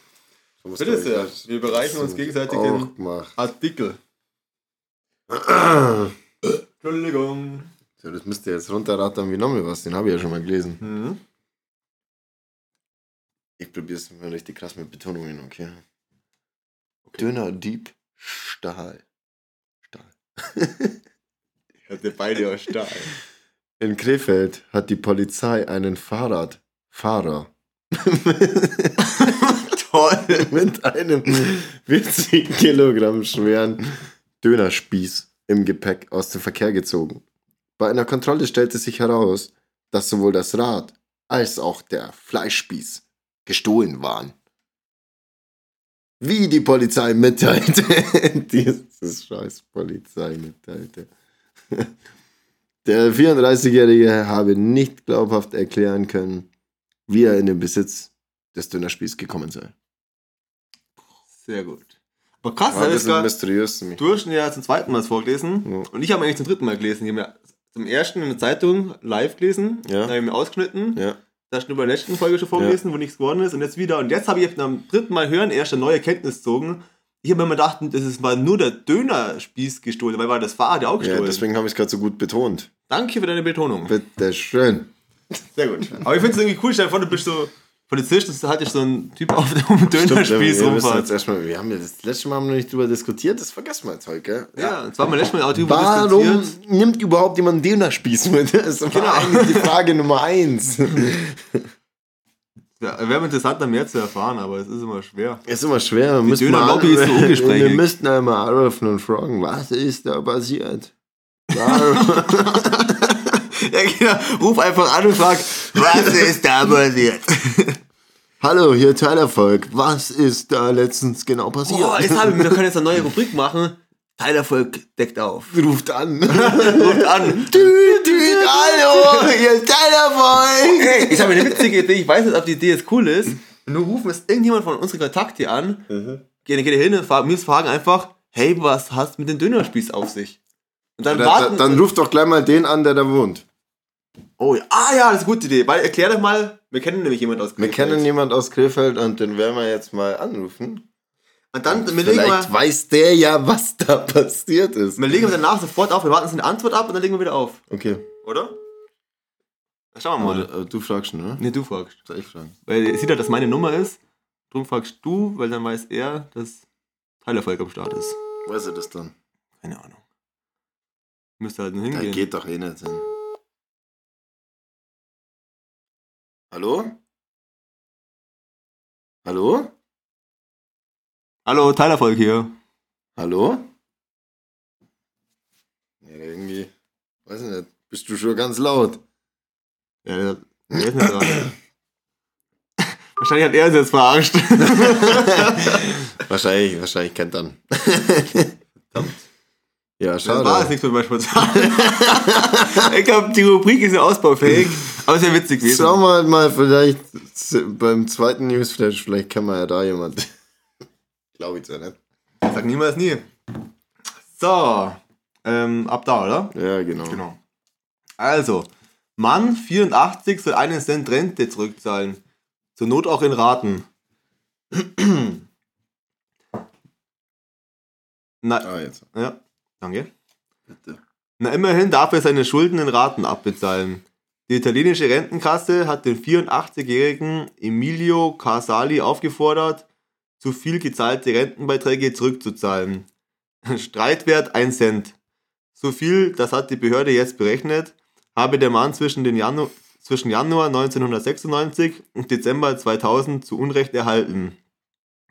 D: So
C: Bitte sehr. Wir bereichen uns gegenseitig den
D: gemacht.
C: Artikel. Entschuldigung.
D: So, das müsst ihr jetzt runterrattern wie nochmal was, den habe ich ja schon mal gelesen.
C: Mhm.
D: Ich probiere es mal richtig krass mit Betonungen, okay? Dünner, Dieb, Stahl. Stahl.
C: Hatte beide aus Stahl.
D: In Krefeld hat die Polizei einen Fahrradfahrer
C: Toll.
D: mit einem 40 Kilogramm schweren Dönerspieß im Gepäck aus dem Verkehr gezogen. Bei einer Kontrolle stellte sich heraus, dass sowohl das Rad als auch der Fleischspieß gestohlen waren. Wie die Polizei mitteilte, dieses scheiß Polizei mitteilte. Der 34-Jährige habe nicht glaubhaft erklären können, wie er in den Besitz des Dönerspieß gekommen sei.
C: Sehr gut. Aber krass,
D: War
C: das ist
D: mysteriös zu mir.
C: du hast ihn ja zum zweiten Mal vorgelesen
D: Ja.
C: und ich habe ihn eigentlich zum dritten Mal gelesen. Ich habe ja zum ersten in der Zeitung live gelesen,
D: Ja.
C: dann habe ich mir ausgeschnitten,
D: Ja.
C: da hast du bei der letzten Folge schon vorgelesen, wo nichts geworden ist und jetzt wieder. Und jetzt habe ich am dritten Mal hören erst eine neue Kenntnis gezogen. Ich habe immer gedacht, das ist mal nur der Dönerspieß gestohlen, weil war das Fahrer der auch
D: Ja,
C: gestohlen.
D: deswegen habe ich es gerade so gut betont.
C: Danke für deine Betonung.
D: Bitte schön.
C: Sehr gut. Aber ich finde es irgendwie cool, stell dir vor, du bist so Polizist und hatte ich so einen Typ auf dem Dönerspieß
D: jetzt erstmal, wir haben ja das letzte Mal noch nicht drüber diskutiert, das vergessen wir jetzt heute, gell?
C: Ja, zwar haben wir letztes Mal auch drüber
D: Warum
C: diskutiert.
D: nimmt überhaupt jemand einen Dönerspieß mit? Das ist
C: Genau.
D: eigentlich die Frage Nummer eins.
C: Ja, wäre interessanter mehr zu erfahren, aber es ist immer schwer.
D: Ist immer schwer. Wir müssten
C: Dönerlobby
D: mal-
C: ist so ungesprächig.
D: Wir müssten einmal anrufen und fragen, was ist da passiert?
C: Ja, genau. Ruf einfach an und frag, was ist da passiert?
D: Hallo, hier Teilerfolg. Was ist da letztens genau passiert?
C: Boah, jetzt habe ich, wir können jetzt eine neue Rubrik machen. Teilerfolg deckt auf.
D: Ruft an.
C: Ruft an.
D: Düt, düt, hallo, hier ist Teilerfolg.
C: Ich habe eine witzige Idee. Ich weiß nicht, ob die Idee jetzt cool ist. Nur rufen jetzt irgendjemand von unseren Kontakten an. Gehen, gehen hin und wir fragen einfach, hey, was hast mit dem Dönerspieß auf sich? Und dann
D: Da,
C: warten.
D: dann ruft doch gleich mal den an, der da wohnt.
C: oh, ja. Ah ja, das ist eine gute Idee. Weil erklär doch mal, wir kennen nämlich jemanden aus
D: Wir
C: Krefeld.
D: kennen jemand aus Krefeld und den werden wir jetzt mal anrufen.
C: Und dann, wir legen,
D: Vielleicht weiß der ja, was da passiert ist.
C: wir legen danach sofort auf, wir warten eine Antwort ab und dann legen wir wieder auf.
D: Okay.
C: Oder? Schauen wir mal.
D: Aber, aber du fragst schon, oder?
C: Ne, du fragst.
D: Soll ich fragen?
C: Weil er sieht ja, dass meine Nummer ist. Darum fragst du, weil dann weiß er, dass Teilerfolg am Start ist.
D: Weiß er das dann?
C: Keine Ahnung. Müsste halt nur
D: Da
C: hingehen.
D: geht doch eh nicht hin. Hallo? Hallo?
C: Hallo, Teilerfolg hier.
D: Hallo? Ja, irgendwie. Weiß ich nicht. Bist du schon ganz laut?
C: Ja, der ist nicht dran. Wahrscheinlich hat er uns jetzt verarscht.
D: wahrscheinlich, wahrscheinlich kennt dann. ja,
C: Das
D: schade.
C: war es nicht für mein Spontan. ich glaube, die Rubrik ist ja ausbaufähig, aber es ist ja witzig gewesen.
D: Schauen wir halt mal, vielleicht beim zweiten Newsflash, vielleicht kann man ja da jemand. Glaube ich ja nicht.
C: Sag niemals nie. So, ähm, ab da, oder?
D: Ja, genau.
C: Genau. Also, Mann 84 soll einen Cent Rente zurückzahlen. Zur Not auch in Raten. Na,
D: Ah, jetzt.
C: ja, danke.
D: Bitte.
C: Na, immerhin darf er seine Schulden in Raten abbezahlen. Die italienische Rentenkasse hat den 84-jährigen Emilio Casali aufgefordert, zu viel gezahlte Rentenbeiträge zurückzuzahlen. Streitwert 1 Cent. So viel, das hat die Behörde jetzt berechnet, habe der Mann zwischen, den Janu zwischen Januar 1996 und Dezember 2000 zu Unrecht erhalten.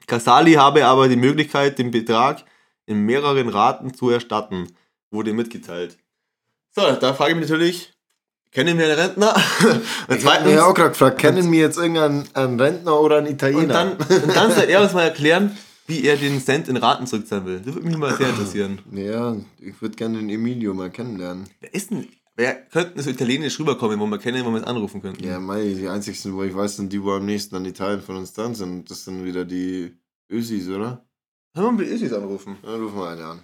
C: Casali habe aber die Möglichkeit, den Betrag in mehreren Raten zu erstatten, wurde mitgeteilt. So, da frage ich mich natürlich, kennen wir einen Rentner? Und
D: Ich habe mir auch gerade gefragt, kennen wir jetzt irgendeinen einen Rentner oder einen Italiener?
C: und dann, und dann soll er uns mal erklären, wie er den Cent in Raten zurückzahlen will. Das würde mich mal sehr interessieren.
D: ja, ich würde gerne den Emilio mal kennenlernen.
C: Wer ist denn, wer könnte so italienisch rüberkommen, wo wir kennen, wo wir es anrufen könnten?
D: Ja, mei, die einzigsten, wo ich weiß, sind die, wo am nächsten an Italien von uns dran sind. Das sind wieder die Ösis, oder?
C: Sollen wir mal Ösis anrufen?
D: Ja, rufen wir eine an.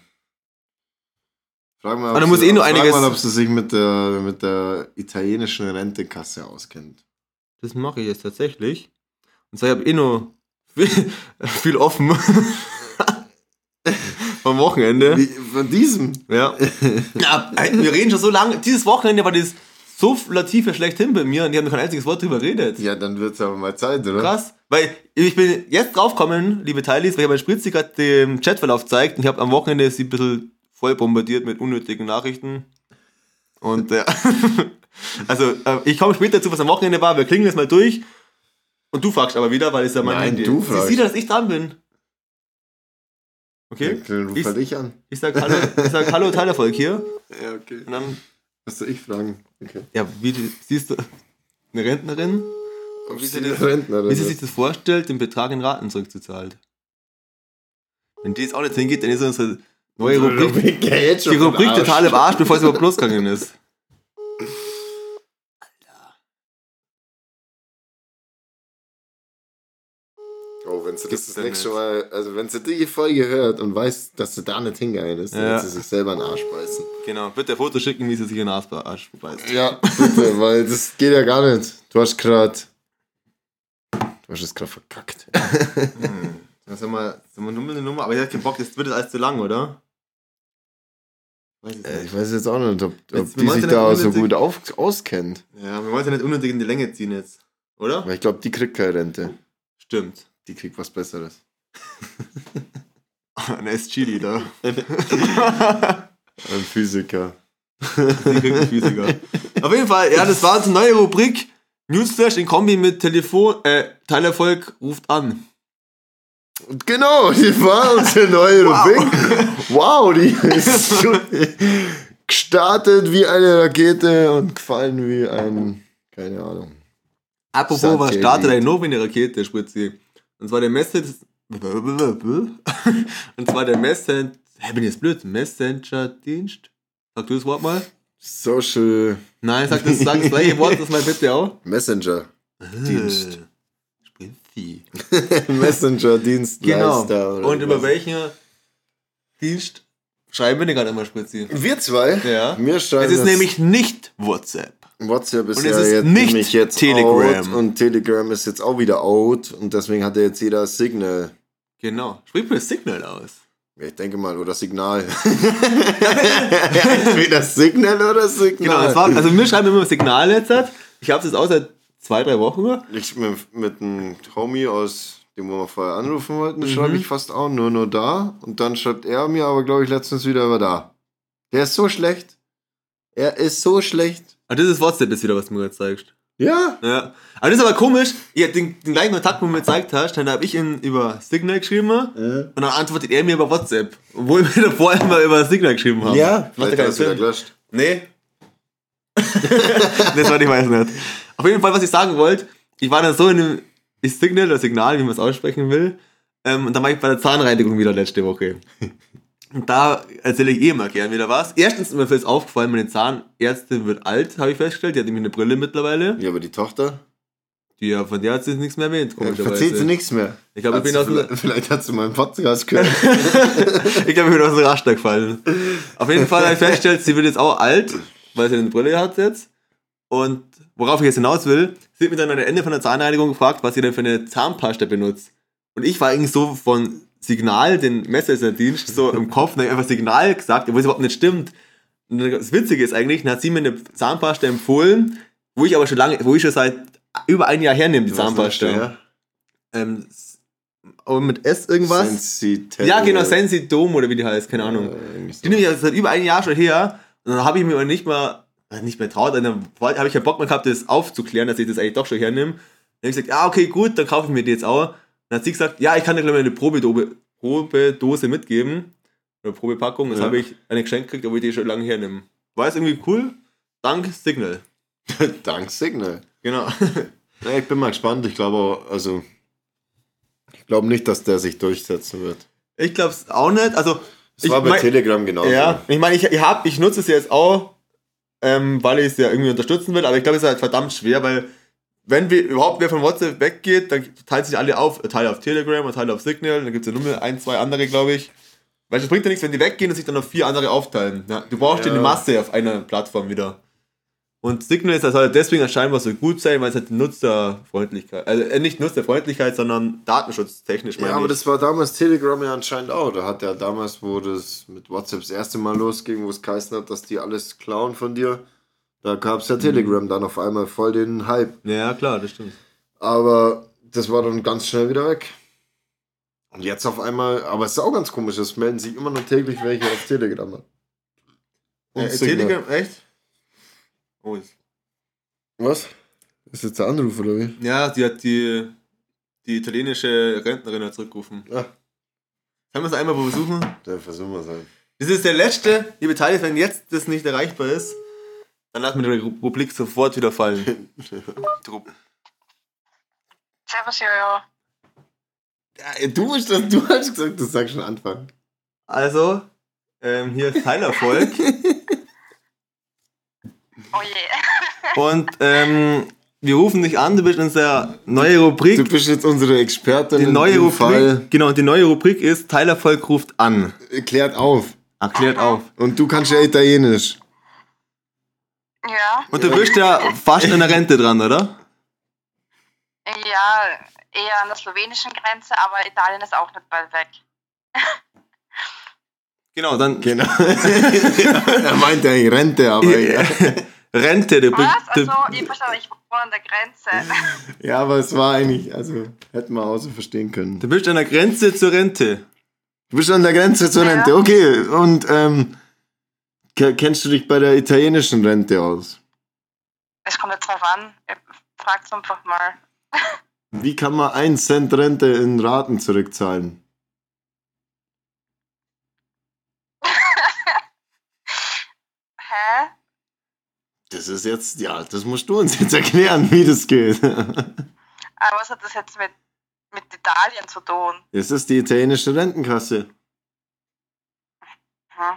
D: Frag mal, ob
C: muss eh nur
D: frag mal, ob sie sich mit der, mit der italienischen Rentekasse auskennt.
C: Das mache ich jetzt tatsächlich. Und zwar, ich habe eh noch viel, viel offen. Vom Wochenende.
D: Wie, von diesem?
C: Ja. ja. Wir reden schon so lange. Dieses Wochenende war das so lativ schlechthin bei mir und die haben kein einziges Wort drüber geredet.
D: Ja, dann wird es aber mal Zeit, oder?
C: Krass. Weil ich bin jetzt draufgekommen, liebe Teilis, weil ich mein Spritzi gerade den Chatverlauf zeigt und ich habe am Wochenende sie ein bisschen voll bombardiert mit unnötigen Nachrichten. Und ja. also, äh, ich komme später zu, was am Wochenende war. Wir klingen jetzt mal durch. Und du fragst aber wieder, weil es ja mein
D: Nein,
C: Handy
D: du
C: Sie
D: fragst.
C: sieht, dass ich dran bin. Okay?
D: Ja, ruf
C: Ich-
D: halt ich an.
C: Ich sag Hallo, ich sag Hallo Teilerfolg hier.
D: Ja, okay.
C: Und dann,
D: Was soll ich fragen? Okay.
C: ja, wie siehst du, eine Rentnerin,
D: Ob
C: Wie
D: sie
C: sie das-
D: Rentner
C: wie sie sich das vorstellt, den Betrag in Raten zurückzuzahlen. Wenn die jetzt auch nicht hingeht, dann ist unsere Neue Rubrik.
D: ja,
C: Die Rubrik total im Arsch, bevor es überhaupt losgegangen ist.
D: Oh, wenn sie das das nächste
C: nicht.
D: Mal, also wenn sie die Folge hört und weiß, dass sie da nicht hingegangen ist, dann
C: Ja.
D: wird sie sich selber einen Arsch beißen.
C: Genau, bitte Foto schicken, wie sie sich in den Arsch beißt.
D: Ja, bitte, weil das geht ja gar nicht. Du hast gerade. Du hast es gerade verkackt.
C: Dann sagen wir, sagen wir Nummer, eine Nummer, aber ich hab keinen Bock, das wird jetzt alles zu lang, oder? Weiß ich
D: Äh. Ich weiß jetzt auch nicht, ob, ob
C: Jetzt,
D: die sich da
C: nicht
D: so
C: unnötig-
D: gut auf, auskennt.
C: Ja, wir wollen ja nicht unnötig in die Länge ziehen jetzt, oder?
D: Weil ich glaube, die kriegt keine Rente.
C: Stimmt.
D: Die kriegt was Besseres.
C: Ein da.
D: Ein Physiker.
C: Die kriegt ein Physiker. Auf jeden Fall, ja, das war unsere neue Rubrik. Newsflash in Kombi mit Telefon, äh, Teilerfolg ruft an.
D: Genau, die war unsere neue Rubrik. Wow, die ist gestartet wie eine Rakete und gefallen wie ein, keine Ahnung.
C: Apropos, was
D: Satellit.
C: startet eigentlich noch wie eine Rakete, Spritzi? Und zwar der Message. Und zwar der Messenger. Hä, bin ich jetzt blöd? Messenger-Dienst? Sag du das Wort mal?
D: Social
C: Nein, sag das, sag das gleiche Wort, das mal bitte auch.
D: Messenger. Dienst.
C: Spritzi.
D: Messenger
C: Genau. Und über
D: was.
C: welchen Dienst schreiben wir denn gerade immer Spritzi?
D: Wir zwei?
C: Ja.
D: Wir schreiben
C: Es ist nämlich nicht WhatsApp.
D: WhatsApp ist
C: Und
D: ja
C: ist
D: jetzt,
C: nicht
D: jetzt
C: Telegram.
D: und Telegram ist jetzt auch wieder out und deswegen hat ja jetzt jeder Signal.
C: Genau. Sprich mir Signal aus.
D: Ich denke mal, oder Signal. Entweder Signal oder Signal.
C: Genau, war, also wir schreiben immer Signal jetzt. Ich habe es jetzt auch seit zwei, drei Wochen.
D: Ich mit, mit einem Homie aus dem wir vorher anrufen wollten,
C: Mhm.
D: schreibe ich fast auch nur nur da und dann schreibt er mir aber glaube ich letztens wieder über da. Der ist so schlecht. Er ist so schlecht.
C: Ah, das ist WhatsApp ist wieder, was du mir jetzt zeigst.
D: Ja.
C: Ja. Aber das ist aber komisch. Ja, den, den gleichen Kontakt, wo du mir gezeigt hast, dann habe ich ihn über Signal geschrieben und dann antwortet er mir über WhatsApp. Obwohl wir davor immer über Signal geschrieben haben.
D: Ja,
C: ja
D: vielleicht hast du wieder gelöscht.
C: Nee. das war ich weiß nicht. Auf jeden Fall, was ich sagen wollte, ich war dann so in dem Signal oder Signal, wie man es aussprechen will. Ähm, und dann war ich bei der Zahnreinigung wieder letzte Woche. Und da erzähle ich eh immer gern wieder was. Erstens ist mir ist aufgefallen, meine Zahnärztin wird alt, habe ich festgestellt. Die hat nämlich eine Brille mittlerweile.
D: Ja, aber die Tochter?
C: Die ja, von der hat sie nichts mehr erwähnt,
D: Ja. Verzählt sie nichts mehr.
C: Ich glaube, ich bin aus
D: vielleicht, vielleicht hat sie mal einen Podcast gehört.
C: ich glaube, ich bin aus dem Raster gefallen. Auf jeden Fall habe ich festgestellt, sie wird jetzt auch alt, weil sie eine Brille hat jetzt. Und worauf ich jetzt hinaus will, sie hat mich dann am Ende von der Zahnreinigung gefragt, was sie denn für eine Zahnpasta benutzt. Und ich war eigentlich so von Signal, den Messenger-Dienst, so im Kopf, und hab einfach Signal gesagt, obwohl es überhaupt nicht stimmt. Und das Witzige ist eigentlich, dann hat sie mir eine Zahnpasta empfohlen, wo ich aber schon lange, wo ich schon seit über ein Jahr hernehme, die Zahnpasta.
D: Ja.
C: Ähm, aber mit S irgendwas?
D: Sensitel.
C: Ja, genau, Sensi Dom oder wie die heißt, keine Ahnung.
D: Äh, so.
C: Die nehme ich also seit über ein Jahr schon her. Und dann habe ich mir aber nicht mal, nicht mehr traut, dann habe ich ja Bock mehr gehabt, das aufzuklären, dass ich das eigentlich doch schon hernehme. Dann habe ich gesagt, ah, okay, gut, dann kaufe ich mir die jetzt auch. Dann hat sie gesagt, ja, ich kann dir gleich mal eine Probedose, Probedose mitgeben. Oder Probepackung. Das
D: Ja.
C: habe ich eine geschenkt gekriegt, obwohl ich die schon lange hernehme. War es irgendwie cool? Dank Signal.
D: Dank Signal.
C: Genau.
D: Ja, ich bin mal gespannt. Ich glaube auch, also. Ich glaube nicht, dass der sich durchsetzen wird.
C: Ich glaube es auch nicht. Also,
D: Es
C: ich
D: war bei
C: mein-
D: Telegram genauso.
C: Ja, ich meine, ich, ich, hab, ich nutze es jetzt auch, ähm, weil ich es ja irgendwie unterstützen will, aber ich glaube, es ist halt verdammt schwer, weil wenn wir überhaupt wer von WhatsApp weggeht, dann teilt sich alle auf, Teile auf Telegram und Teile auf Signal, dann gibt es ja nur mehr ein, zwei andere, glaube ich. Weil es bringt ja nichts, wenn die weggehen und sich dann auf vier andere aufteilen. Ja, du brauchst ja
D: Ja.
C: eine Masse auf einer Plattform wieder. Und Signal ist halt deswegen scheinbar so gut sein, weil es halt Nutzerfreundlichkeit, also äh, nicht Nutzerfreundlichkeit, sondern datenschutztechnisch
D: Ja,
C: meine
D: aber
C: ich.
D: das war damals Telegram ja anscheinend auch. Da hat ja damals, wo das mit WhatsApp das erste Mal losging, wo es geheißen hat, dass die alles klauen von dir, da gab es ja Telegram dann auf einmal voll den Hype.
C: ja, klar, das stimmt.
D: Aber das war dann ganz schnell wieder weg. Und jetzt auf einmal, aber es ist auch ganz komisch, es melden sich immer noch täglich welche auf Telegram. an. Und
C: Äh. Telegram, echt? Oh, ist
D: Was? Ist jetzt der Anruf oder wie?
C: Ja, sie hat die, die italienische Rentnerin hat zurückgerufen.
D: Ja,
C: Können wir es einmal versuchen?
D: dann versuchen wir es halt.
C: Das ist der letzte, liebe Teile, wenn jetzt das nicht erreichbar ist, dann lassen wir die Rubrik sofort wieder fallen. Die
E: Servus, Jojo.
D: Ja, du, musst das, du hast gesagt, du sagst schon Anfang.
C: also, Ähm, hier ist Teilerfolg.
E: Oh je.
C: und ähm, wir rufen dich an, du bist unsere neue
D: Du
C: Rubrik.
D: bist jetzt unsere Expertin
C: Die
D: in
C: neue Rubrik,
D: Fall.
C: genau, und die neue Rubrik ist Teilerfolg ruft an.
D: Klärt auf.
C: Erklärt auf.
D: Und du kannst ja Italienisch.
E: Ja,
C: Und du bist ja fast an der Rente dran, oder?
E: ja, eher an der slowenischen Grenze, aber Italien ist auch nicht bald weg.
C: Genau, dann
D: Genau. er meinte eigentlich Rente, aber ja.
C: Rente. Du,
E: Was?
C: du,
E: Also, ich verstehe, ich wohne an der Grenze.
D: ja, aber es war eigentlich, also hätten wir auch so verstehen können.
C: du bist an der Grenze zur Rente.
D: Du bist an der Grenze zur
E: Ja.
D: Rente. Okay, und ähm, ke- kennst du dich bei der italienischen Rente aus?
E: Es kommt jetzt drauf an. Ihr Fragt's einfach mal.
D: Wie kann man 1 Cent Rente in Raten zurückzahlen?
E: Hä?
D: Das ist jetzt, ja, das musst du uns jetzt erklären, wie das geht.
E: Aber was hat das jetzt mit, mit Italien zu tun?
D: Es ist die italienische Rentenkasse.
E: Hm?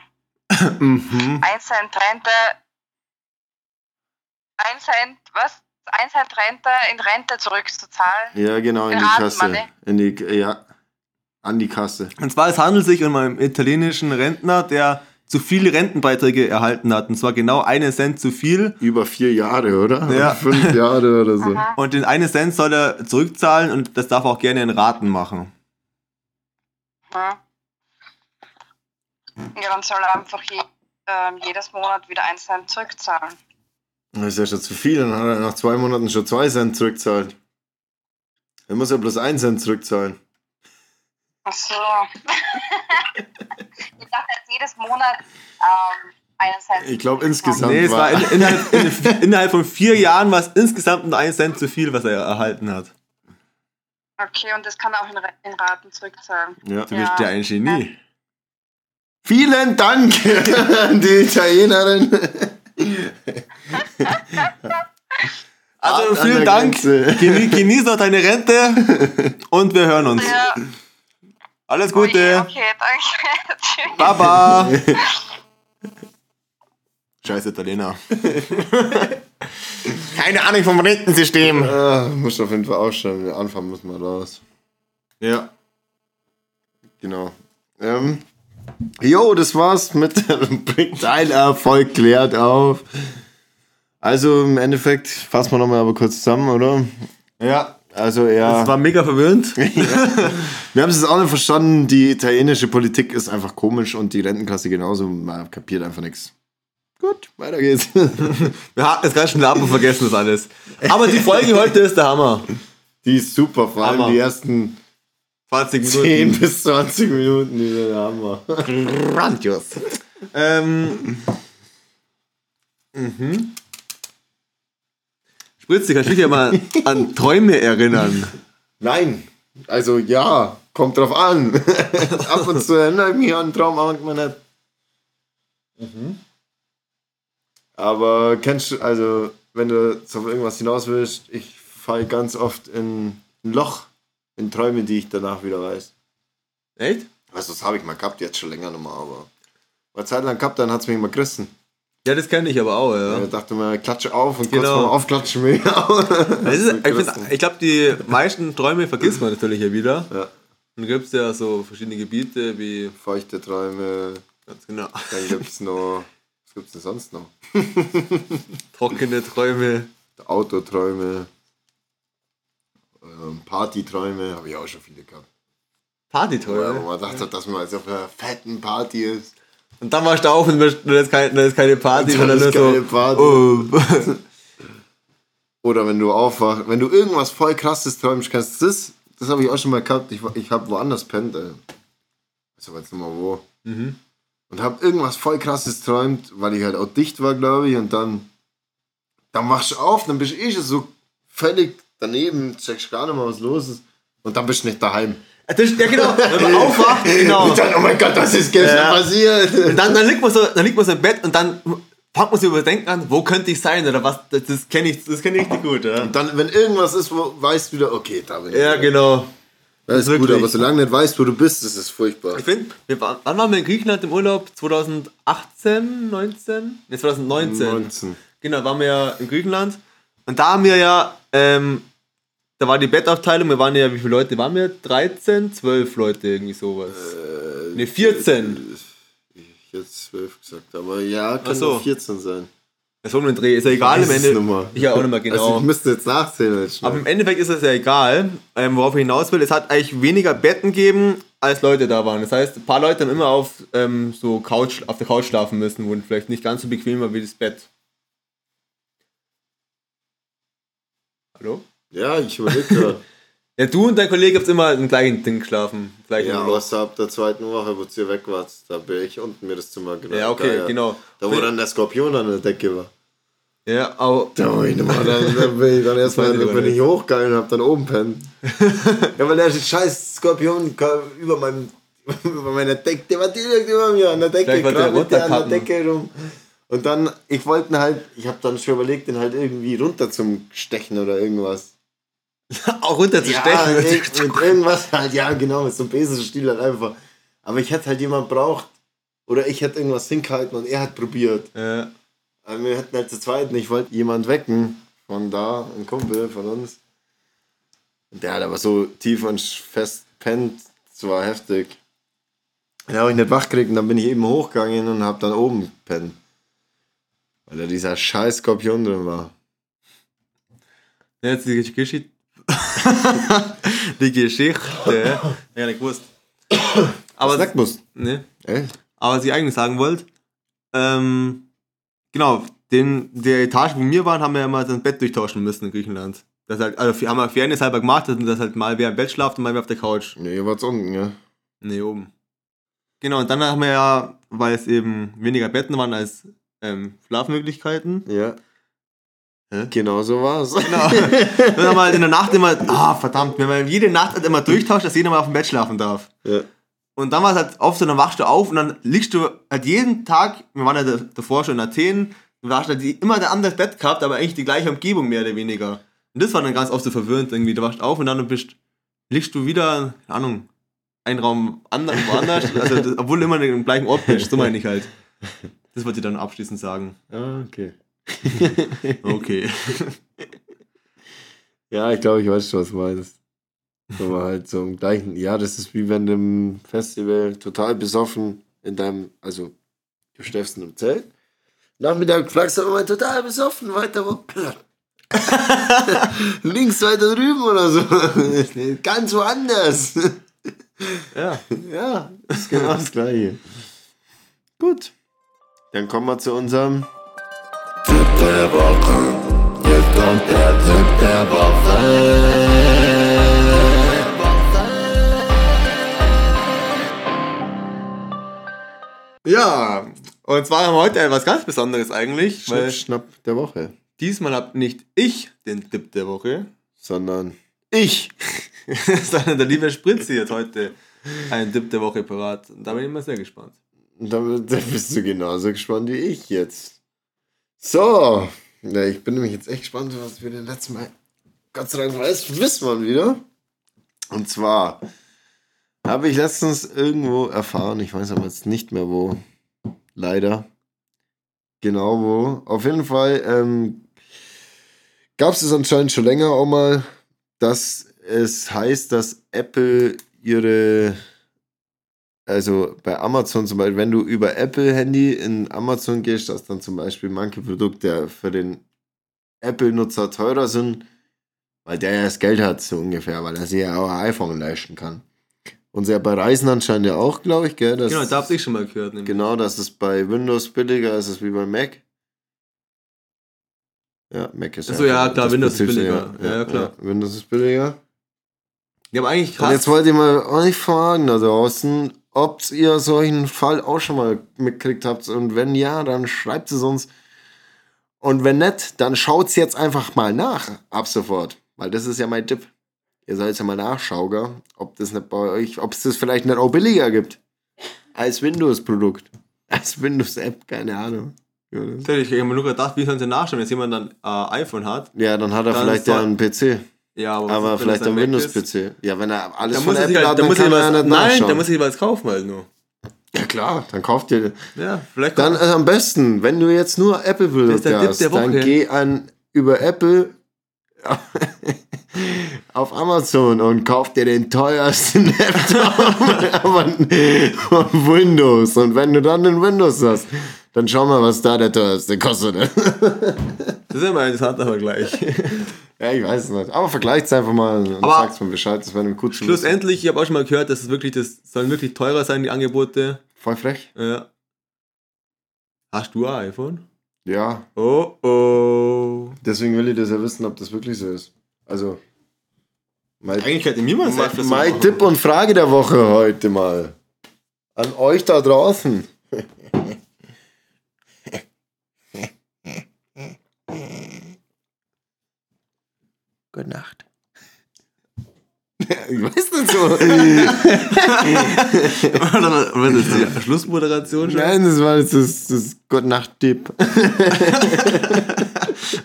C: Mhm.
E: Ein Cent Rente. Ein Cent, was? Ein Cent Rente in Rente zurückzuzahlen?
D: Ja, genau, in
E: In
D: die
E: Raten,
D: Kasse. In die, ja, an die Kasse.
C: Und zwar, es handelt sich um einen italienischen Rentner, der zu viele Rentenbeiträge erhalten hat. Und zwar genau einen Cent zu viel.
D: Über vier Jahre, oder?
C: Ja.
D: Fünf Jahre oder so.
E: Aha.
C: Und den einen Cent soll er zurückzahlen und das darf er auch gerne in Raten machen.
E: Hm. Ja, dann soll er einfach je, ähm, jedes Monat wieder ein Cent zurückzahlen.
D: Das ist ja schon zu viel, dann hat er nach zwei Monaten schon zwei Cent zurückzahlt. Er muss ja bloß einen Cent zurückzahlen.
E: Ach so. ich dachte jetzt jedes Monat ähm, einen Cent.
D: Ich glaube insgesamt
C: Nee, es war in, innerhalb, in, innerhalb von vier Jahren war es insgesamt nur ein Cent zu viel, was er erhalten hat.
E: Okay, und das kann er auch in, in Raten zurückzahlen.
D: ja.
C: Du bist ja ein Genie.
D: Vielen Dank an die Italienerin.
C: Also vielen Dank. Genie, genieß noch deine Rente und wir hören uns.
E: Ja,
C: Alles
E: oh je,
C: Gute.
E: okay, danke. Tschüss.
C: Baba. Scheiß Italiener.
B: Keine Ahnung vom Rentensystem.
D: Ah, muss auf jeden Fall ausschauen. Anfangen muss man raus.
C: Ja.
D: Genau. Ähm, jo, das war's mit Rubrik Teilerfolg klärt auf. Also im Endeffekt fassen wir nochmal aber kurz zusammen, oder?
C: Ja.
D: Also er.
C: Das war mega verwirrend.
D: Wir haben es jetzt auch nicht verstanden, die italienische Politik ist einfach komisch und die Rentenkasse genauso. Man kapiert einfach nichts. Gut, weiter geht's.
C: Wir hatten jetzt ganz schnell ab und vergessen das alles. Aber die Folge heute ist der Hammer.
D: Die ist super, vor allem
C: Hammer.
D: die ersten
C: 20
D: 10
C: Minuten.
D: bis 20 Minuten, die wir haben.
C: Grandios. Ähm. Mhm. Spritzig, kannst du dich ja mal an Träume erinnern?
D: Nein, also ja, kommt drauf an. Ab und zu erinnere ich mich an einen Traum, manchmal nicht. Aber kennst du, also wenn du auf irgendwas hinaus willst, ich falle ganz oft in ein Loch in Träume, die ich danach wieder weiß.
C: Echt?
D: Also das habe ich mal gehabt, jetzt schon länger nochmal, aber eine Zeit lang gehabt, dann hat es mich mal gerissen.
C: Ja, das kenne ich aber auch, ja.
D: Ich dachte mir, klatsche auf und kurz
C: Genau.
D: vorm Aufklatschen mich auf.
C: Es ist, ich ich glaube, die meisten Träume vergisst man natürlich ja wieder.
D: Ja.
C: Dann gibt es ja so verschiedene Gebiete wie.
D: Feuchte Träume,
C: Ganz genau.
D: dann gibt es noch, was gibt es denn sonst noch?
C: Trockene Träume.
D: Autoträume, ähm, Partyträume, habe ich auch schon viele gehabt. Wo
C: Partyträume.
D: man dachte, dass man jetzt auf einer fetten Party ist.
C: Und dann warst du auf und dann ist keine, dann ist keine Party, sondern nur
D: ist keine
C: so.
D: Party.
C: Oh.
D: Oder wenn du aufwachst, wenn du irgendwas voll krasses träumst, kannst du das, das habe ich auch schon mal gehabt, ich, ich habe woanders pennt, ey. Ich weiß jetzt nicht mal wo.
C: Mhm.
D: Und habe irgendwas voll krasses träumt, weil ich halt auch dicht war, glaube ich, und dann, dann wachst du auf, dann bist du eh schon so völlig daneben, checkst gar nicht mehr, was los ist. Und dann bist du nicht daheim.
C: Das, ja, genau. Wenn man aufwacht, genau.
D: Und dann, oh mein Gott, was ist gestern
C: Ja.
D: passiert?
C: Und dann, dann, liegt man so, dann liegt man so im Bett und dann fängt man sich überdenken an, wo könnte ich sein oder was. Das, das kenne ich, das kenn ich richtig gut, ja.
D: Und dann, wenn irgendwas ist, wo weißt du wieder, okay, da bin ich.
C: Ja, genau.
D: Das ist gut,
C: Wirklich.
D: aber solange du nicht weißt, wo du bist, ist es furchtbar.
C: Ich finde, wir waren, wann waren wir in Griechenland im Urlaub? 2018, 19? Ne, 2019.
D: 19.
C: Genau, waren wir ja in Griechenland. Und da haben wir ja, ähm, da war die Bettaufteilung, wir waren ja, wie viele Leute waren wir? 13, 12 Leute, irgendwie sowas.
D: Äh,
C: ne, 14.
D: Ich jetzt 12 gesagt, aber ja, kann
C: so.
D: nur 14 sein.
C: War nur ein Dreh, ist ja egal
D: es
C: Ende. Ja, auch nicht mehr
D: Also
C: genau.
D: ich müsste jetzt nachzählen. Jetzt schnell.
C: Aber im Endeffekt ist es ja egal, ähm, worauf ich hinaus will. Es hat eigentlich weniger Betten gegeben, als Leute da waren. Das heißt, ein paar Leute haben immer auf, ähm, so Couch, auf der Couch schlafen müssen, wo vielleicht nicht ganz so bequem war wie das Bett. Hallo?
D: Ja, ich überlege gerade.
C: Ja, du und dein Kollege habt immer im gleichen Ding geschlafen. Gleichen
D: ja,
C: Loch.
D: außer ab der zweiten Woche, wo ihr weg wart, da bin ich unten mir das Zimmer genau.
C: Ja, okay,
D: da,
C: genau.
D: Da wo dann der Skorpion an der Decke war.
C: Ja, aber
D: Da war ich nochmal, dann, dann bin ich dann erstmal, dann bin ich hochgegangen und hab dann oben pennen. ja, weil der scheiß Skorpion kam über meinem, über meiner Decke, der war direkt über mir an der Decke,
C: er
D: krabbelt der an der. Decke rum. Und dann, ich wollte halt, ich hab dann schon überlegt, den halt irgendwie runter zum Stechen oder irgendwas.
C: auch runter zu
D: Ja,
C: stechen.
D: mit, irgendwas halt, ja genau, mit so einem Besenstiel halt einfach. Aber ich hätte halt jemand braucht, oder ich hätte irgendwas hingehalten und er hat probiert.
C: Ja.
D: Aber wir hätten halt zu zweit nicht, ich wollte jemand wecken von da, ein Kumpel von uns. Und der hat aber so tief und fest pennt, das war heftig. Den habe ich nicht wach gekriegt und dann bin ich eben hochgegangen und hab dann oben pennt. Weil da dieser scheiß Skorpion drin war.
C: Ja, Jetzt die Geschichte. die Geschichte. Ja, nicht gewusst. Aber,
D: Snack muss.
C: ne,
D: Ey,
C: aber was ich eigentlich sagen wollte, ähm, genau, den, der Etage, wo wir waren, haben wir ja mal das Bett durchtauschen müssen in Griechenland. Das halt, also wir haben wir Fairness halber gemacht, dass halt mal wer im Bett schlaft und mal wer auf der Couch.
D: nee, ihr wart's unten, ja.
C: Ne, oben. Genau, und dann haben wir ja, weil es eben weniger Betten waren als ähm, Schlafmöglichkeiten,
D: Ja.
C: Hä?
D: Genau so war's.
C: Genau. Dann haben wir halt in der Nacht immer, ah, verdammt, wir haben jede Nacht halt immer durchtauscht, dass jeder mal auf dem Bett schlafen darf.
D: Ja.
C: Und dann war es halt oft so, dann wachst du auf und dann liegst du halt jeden Tag, wir waren ja da- davor schon in Athen, du hast halt immer ein anderes Bett gehabt, aber eigentlich die gleiche Umgebung mehr oder weniger. Und das war dann ganz oft so verwirrend irgendwie. Du wachst auf und dann bist, liegst du wieder, keine Ahnung, ein Raum anders, woanders, also das, obwohl du immer im gleichen Ort bist, so meine ich halt. Das wollte ich dann abschließend sagen.
D: Ah, okay.
C: Okay.
D: Ja, ich glaube, ich weiß schon, was du meinst. Aber halt so im gleichen, ja, das ist wie wenn du im Festival total besoffen in deinem, also du schläfst in einem Zelt. Nachmittag flachst du aber mal total besoffen weiter wo? Links weiter drüben oder so. Ganz woanders.
C: Ja.
D: Ja, das ist genau das gleiche. Gut. Dann kommen wir zu unserem der Woche. Jetzt kommt der Tipp der
C: Ja, und zwar haben wir heute etwas ganz Besonderes eigentlich,
D: Schnipp, Schnapp der Woche.
C: diesmal habe nicht ich den Tipp der Woche,
D: Sondern ich.
C: sondern der liebe Spritzi hat heute einen Tipp der Woche parat. Und da bin ich mal sehr gespannt.
D: Und damit da bist du genauso gespannt wie ich jetzt. So. Ja, ich bin nämlich jetzt echt gespannt, was wir denn letztes Mal. Gott sei Dank weiß, wissen wir wieder. Und zwar habe ich letztens irgendwo erfahren, ich weiß aber jetzt nicht mehr wo. Leider. Genau wo. Auf jeden Fall ähm, gab es es anscheinend schon länger auch mal, dass es heißt, dass Apple ihre also bei Amazon zum Beispiel, wenn du über Apple-Handy in Amazon gehst, dass dann zum Beispiel manche Produkte für den Apple-Nutzer teurer sind, weil der ja das Geld hat, so ungefähr, weil er sich ja auch ein iPhone leisten kann. Und ja bei Reisen anscheinend ja auch, glaube ich, gell? Dass,
C: Genau, da habe ich schon mal gehört. Nämlich.
D: Genau, dass es bei Windows billiger ist als wie bei Mac. Ja, Mac ist
C: Ach so, ja, klar, Windows ist billiger. Ja, ja, klar.
D: Windows ist billiger.
C: Die haben eigentlich
D: Und
C: krass.
D: jetzt wollte ich mal euch fragen da draußen, ob ihr solchen Fall auch schon mal mitgekriegt habt. Und wenn ja, dann schreibt es uns. Und wenn nicht, dann schaut es jetzt einfach mal nach, ab sofort. Weil das ist ja mein Tipp. Ihr sollt ja mal nachschauen, ob das nicht bei euch, ob es das vielleicht nicht auch billiger gibt. Als Windows-Produkt. Als Windows-App, keine Ahnung. Das-
C: Ich habe mir nur gedacht, wie sollen sie nachschauen, wenn jetzt jemand dann äh, iPhone hat.
D: Ja, dann hat er
C: Dann
D: vielleicht ja einen PC.
C: Ja, aber,
D: Aber vielleicht am
C: dann?
D: Windows-PC. Ja, wenn er alles
C: Da
D: von
C: muss er sich
D: Apple
C: halt,
D: hat,
C: da
D: dann
C: muss
D: kann er
C: was, nein,
D: nachschauen.
C: da muss ich was kaufen halt nur.
D: Ja klar, dann kauft ihr.
C: Ja, vielleicht
D: Dann äh, am besten, wenn du jetzt nur hast,
C: der
D: dann geh an über Apple auf Amazon und kauf dir den teuersten Laptop von von Windows. Und wenn du dann den Windows hast, dann schau mal, was da der teuerste kostet.
C: das ist immer ein interessanter Vergleich.
D: Ja, ich weiß es nicht. Aber vergleicht es einfach mal und
C: Aber
D: sag's mir Bescheid. Das wäre ein gut zu wissen.
C: Schlussendlich, ich habe auch schon mal gehört, dass es wirklich, das sollen wirklich teurer sein, die Angebote.
D: Voll frech.
C: Ja. Hast du ein iPhone?
D: Ja,
C: Oh oh.
D: deswegen will ich das ja wissen, ob das wirklich so ist. Also, mein,
C: Eigentlich hätte mir mal
D: mein, mein Tipp und Frage der Woche heute mal. An euch da draußen. Gute Nacht. Ich weiß nicht so.
C: Was ist die Schlussmoderation schon?
D: Nein, das war jetzt das, das Gute Nacht-Tipp.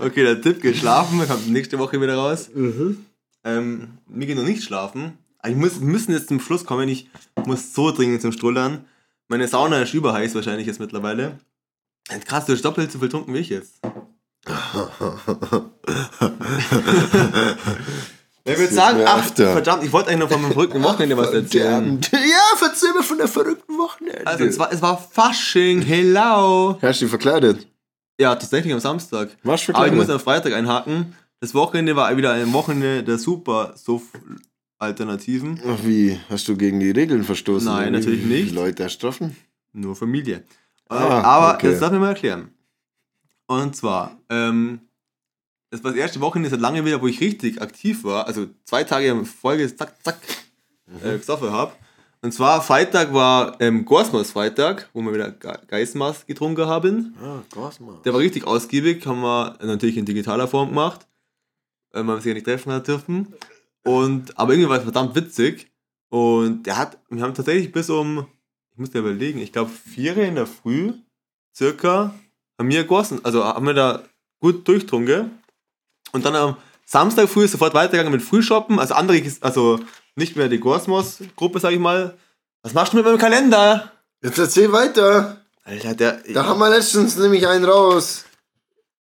C: Okay, der Tipp geht schlafen, kommt nächste Woche wieder raus.
D: Mhm.
C: Ähm, mir geht noch nicht schlafen. Ich muss, wir müssen jetzt zum Schluss kommen. Ich muss so dringend zum Strullern. Meine Sauna ist überheiß wahrscheinlich jetzt mittlerweile. Krass, du hast doppelt so viel getrunken wie ich jetzt. Ich würde sagen, ach,
D: öfter.
C: verdammt, ich wollte eigentlich noch von meinem verrückten Wochenende was erzählen.
D: Ja, verzeih mir von der verrückten Wochenende.
C: Also, es war, es war Fasching, hello.
D: Hast du dich verkleidet?
C: Ja, tatsächlich am Samstag.
D: Warst du
C: Aber ich muss
D: verkleidet?
C: am Freitag einhaken. Das Wochenende war wieder ein Wochenende der super Suff-Alternativen.
D: Ach wie, hast du gegen die Regeln verstoßen?
C: Nein, natürlich nicht.
D: Leute erstrafen?
C: Nur Familie.
D: Ah,
C: Aber
D: okay.
C: das darf ich mal erklären. Und zwar, ähm, das war das erste Wochenende seit langem wieder, wo ich richtig aktiv war. Also zwei Tage in Folge, zack, zack,
D: Mhm.
C: äh, gesoffen habe. Und zwar Freitag war ähm, Gorsmas Freitag, wo wir wieder Ge- Geistmaß getrunken haben.
D: Ah, Gosma.
C: Der war richtig ausgiebig, haben wir natürlich in digitaler Form gemacht, weil man sich ja nicht treffen hat dürfen. Und, aber irgendwie war es verdammt witzig. Und der hat, wir haben tatsächlich bis um, ich muss dir überlegen, ich glaube vier in der Früh, circa, haben wir gegossen, also haben wir da gut durchtrunken. Und dann am Samstag früh ist sofort weitergegangen mit Frühshoppen, also andere, also nicht mehr die Gorsmos-Gruppe, sag ich mal. Was machst du mit meinem Kalender?
D: Jetzt erzähl weiter.
C: Alter, der.
D: Da haben wir letztens nämlich einen raus.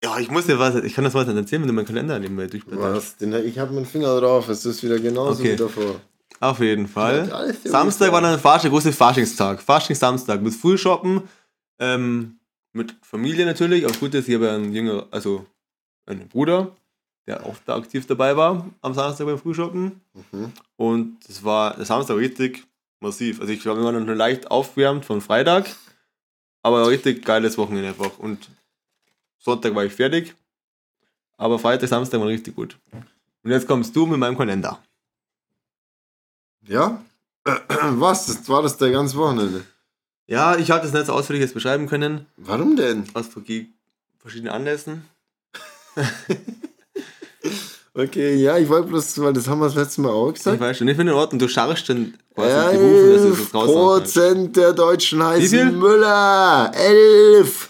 C: Ja, ich muss dir was, ich kann das was erzählen, wenn du meinen Kalender nebenbei durchblätterst.
D: Was? Den, ich habe meinen Finger drauf. Es ist wieder genauso
C: Okay.
D: wie davor.
C: Auf jeden Fall.
D: Ja,
C: Samstag war dann Fasch, der große Faschingstag. Faschings-Samstag mit Frühshoppen, ähm, mit Familie natürlich. Auch gut ist, ich habe einen jünger, also einen Bruder, der auch da aktiv dabei war am Samstag beim Frühshoppen.
D: Mhm.
C: Und das war der Samstag richtig massiv. Also ich war immer noch nur leicht aufwärmt von Freitag, aber richtig geiles Wochenende einfach. Und Sonntag war ich fertig, aber Freitag, Samstag war richtig gut. Und jetzt kommst du mit meinem Kalender.
D: Ja? Was? Das war das der ganze Wochenende?
C: Ja, ich habe das nicht so ausführlich jetzt beschreiben können,
D: Warum denn?
C: aus verschiedenen Anlässen.
D: Okay, ja, ich wollte bloß, weil das haben wir das letzte Mal auch
C: Ich
D: gesagt.
C: weiß schon, ich finde in Ordnung, du scharfst dann quasi die Rufe, dass du das
D: 11
C: raus.
D: Prozent der Deutschen heißen Müller. 11.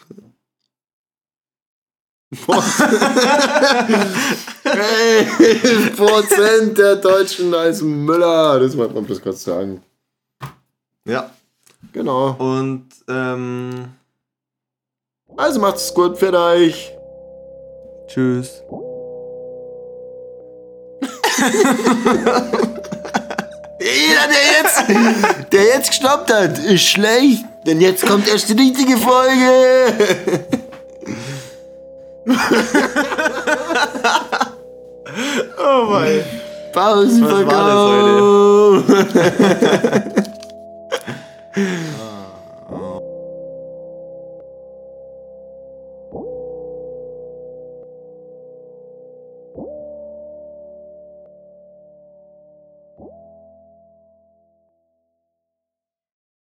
D: 11 Prozent der Deutschen heißen Müller. Das wollte man bloß kurz sagen.
C: Ja,
D: Genau.
C: und ähm,
D: Also macht's gut für euch.
C: tschüss.
D: Jeder, der jetzt, der jetzt gestoppt hat, ist schlecht. Denn jetzt kommt erst die richtige Folge.
C: Oh mein.
D: Pausenverkauf.
C: う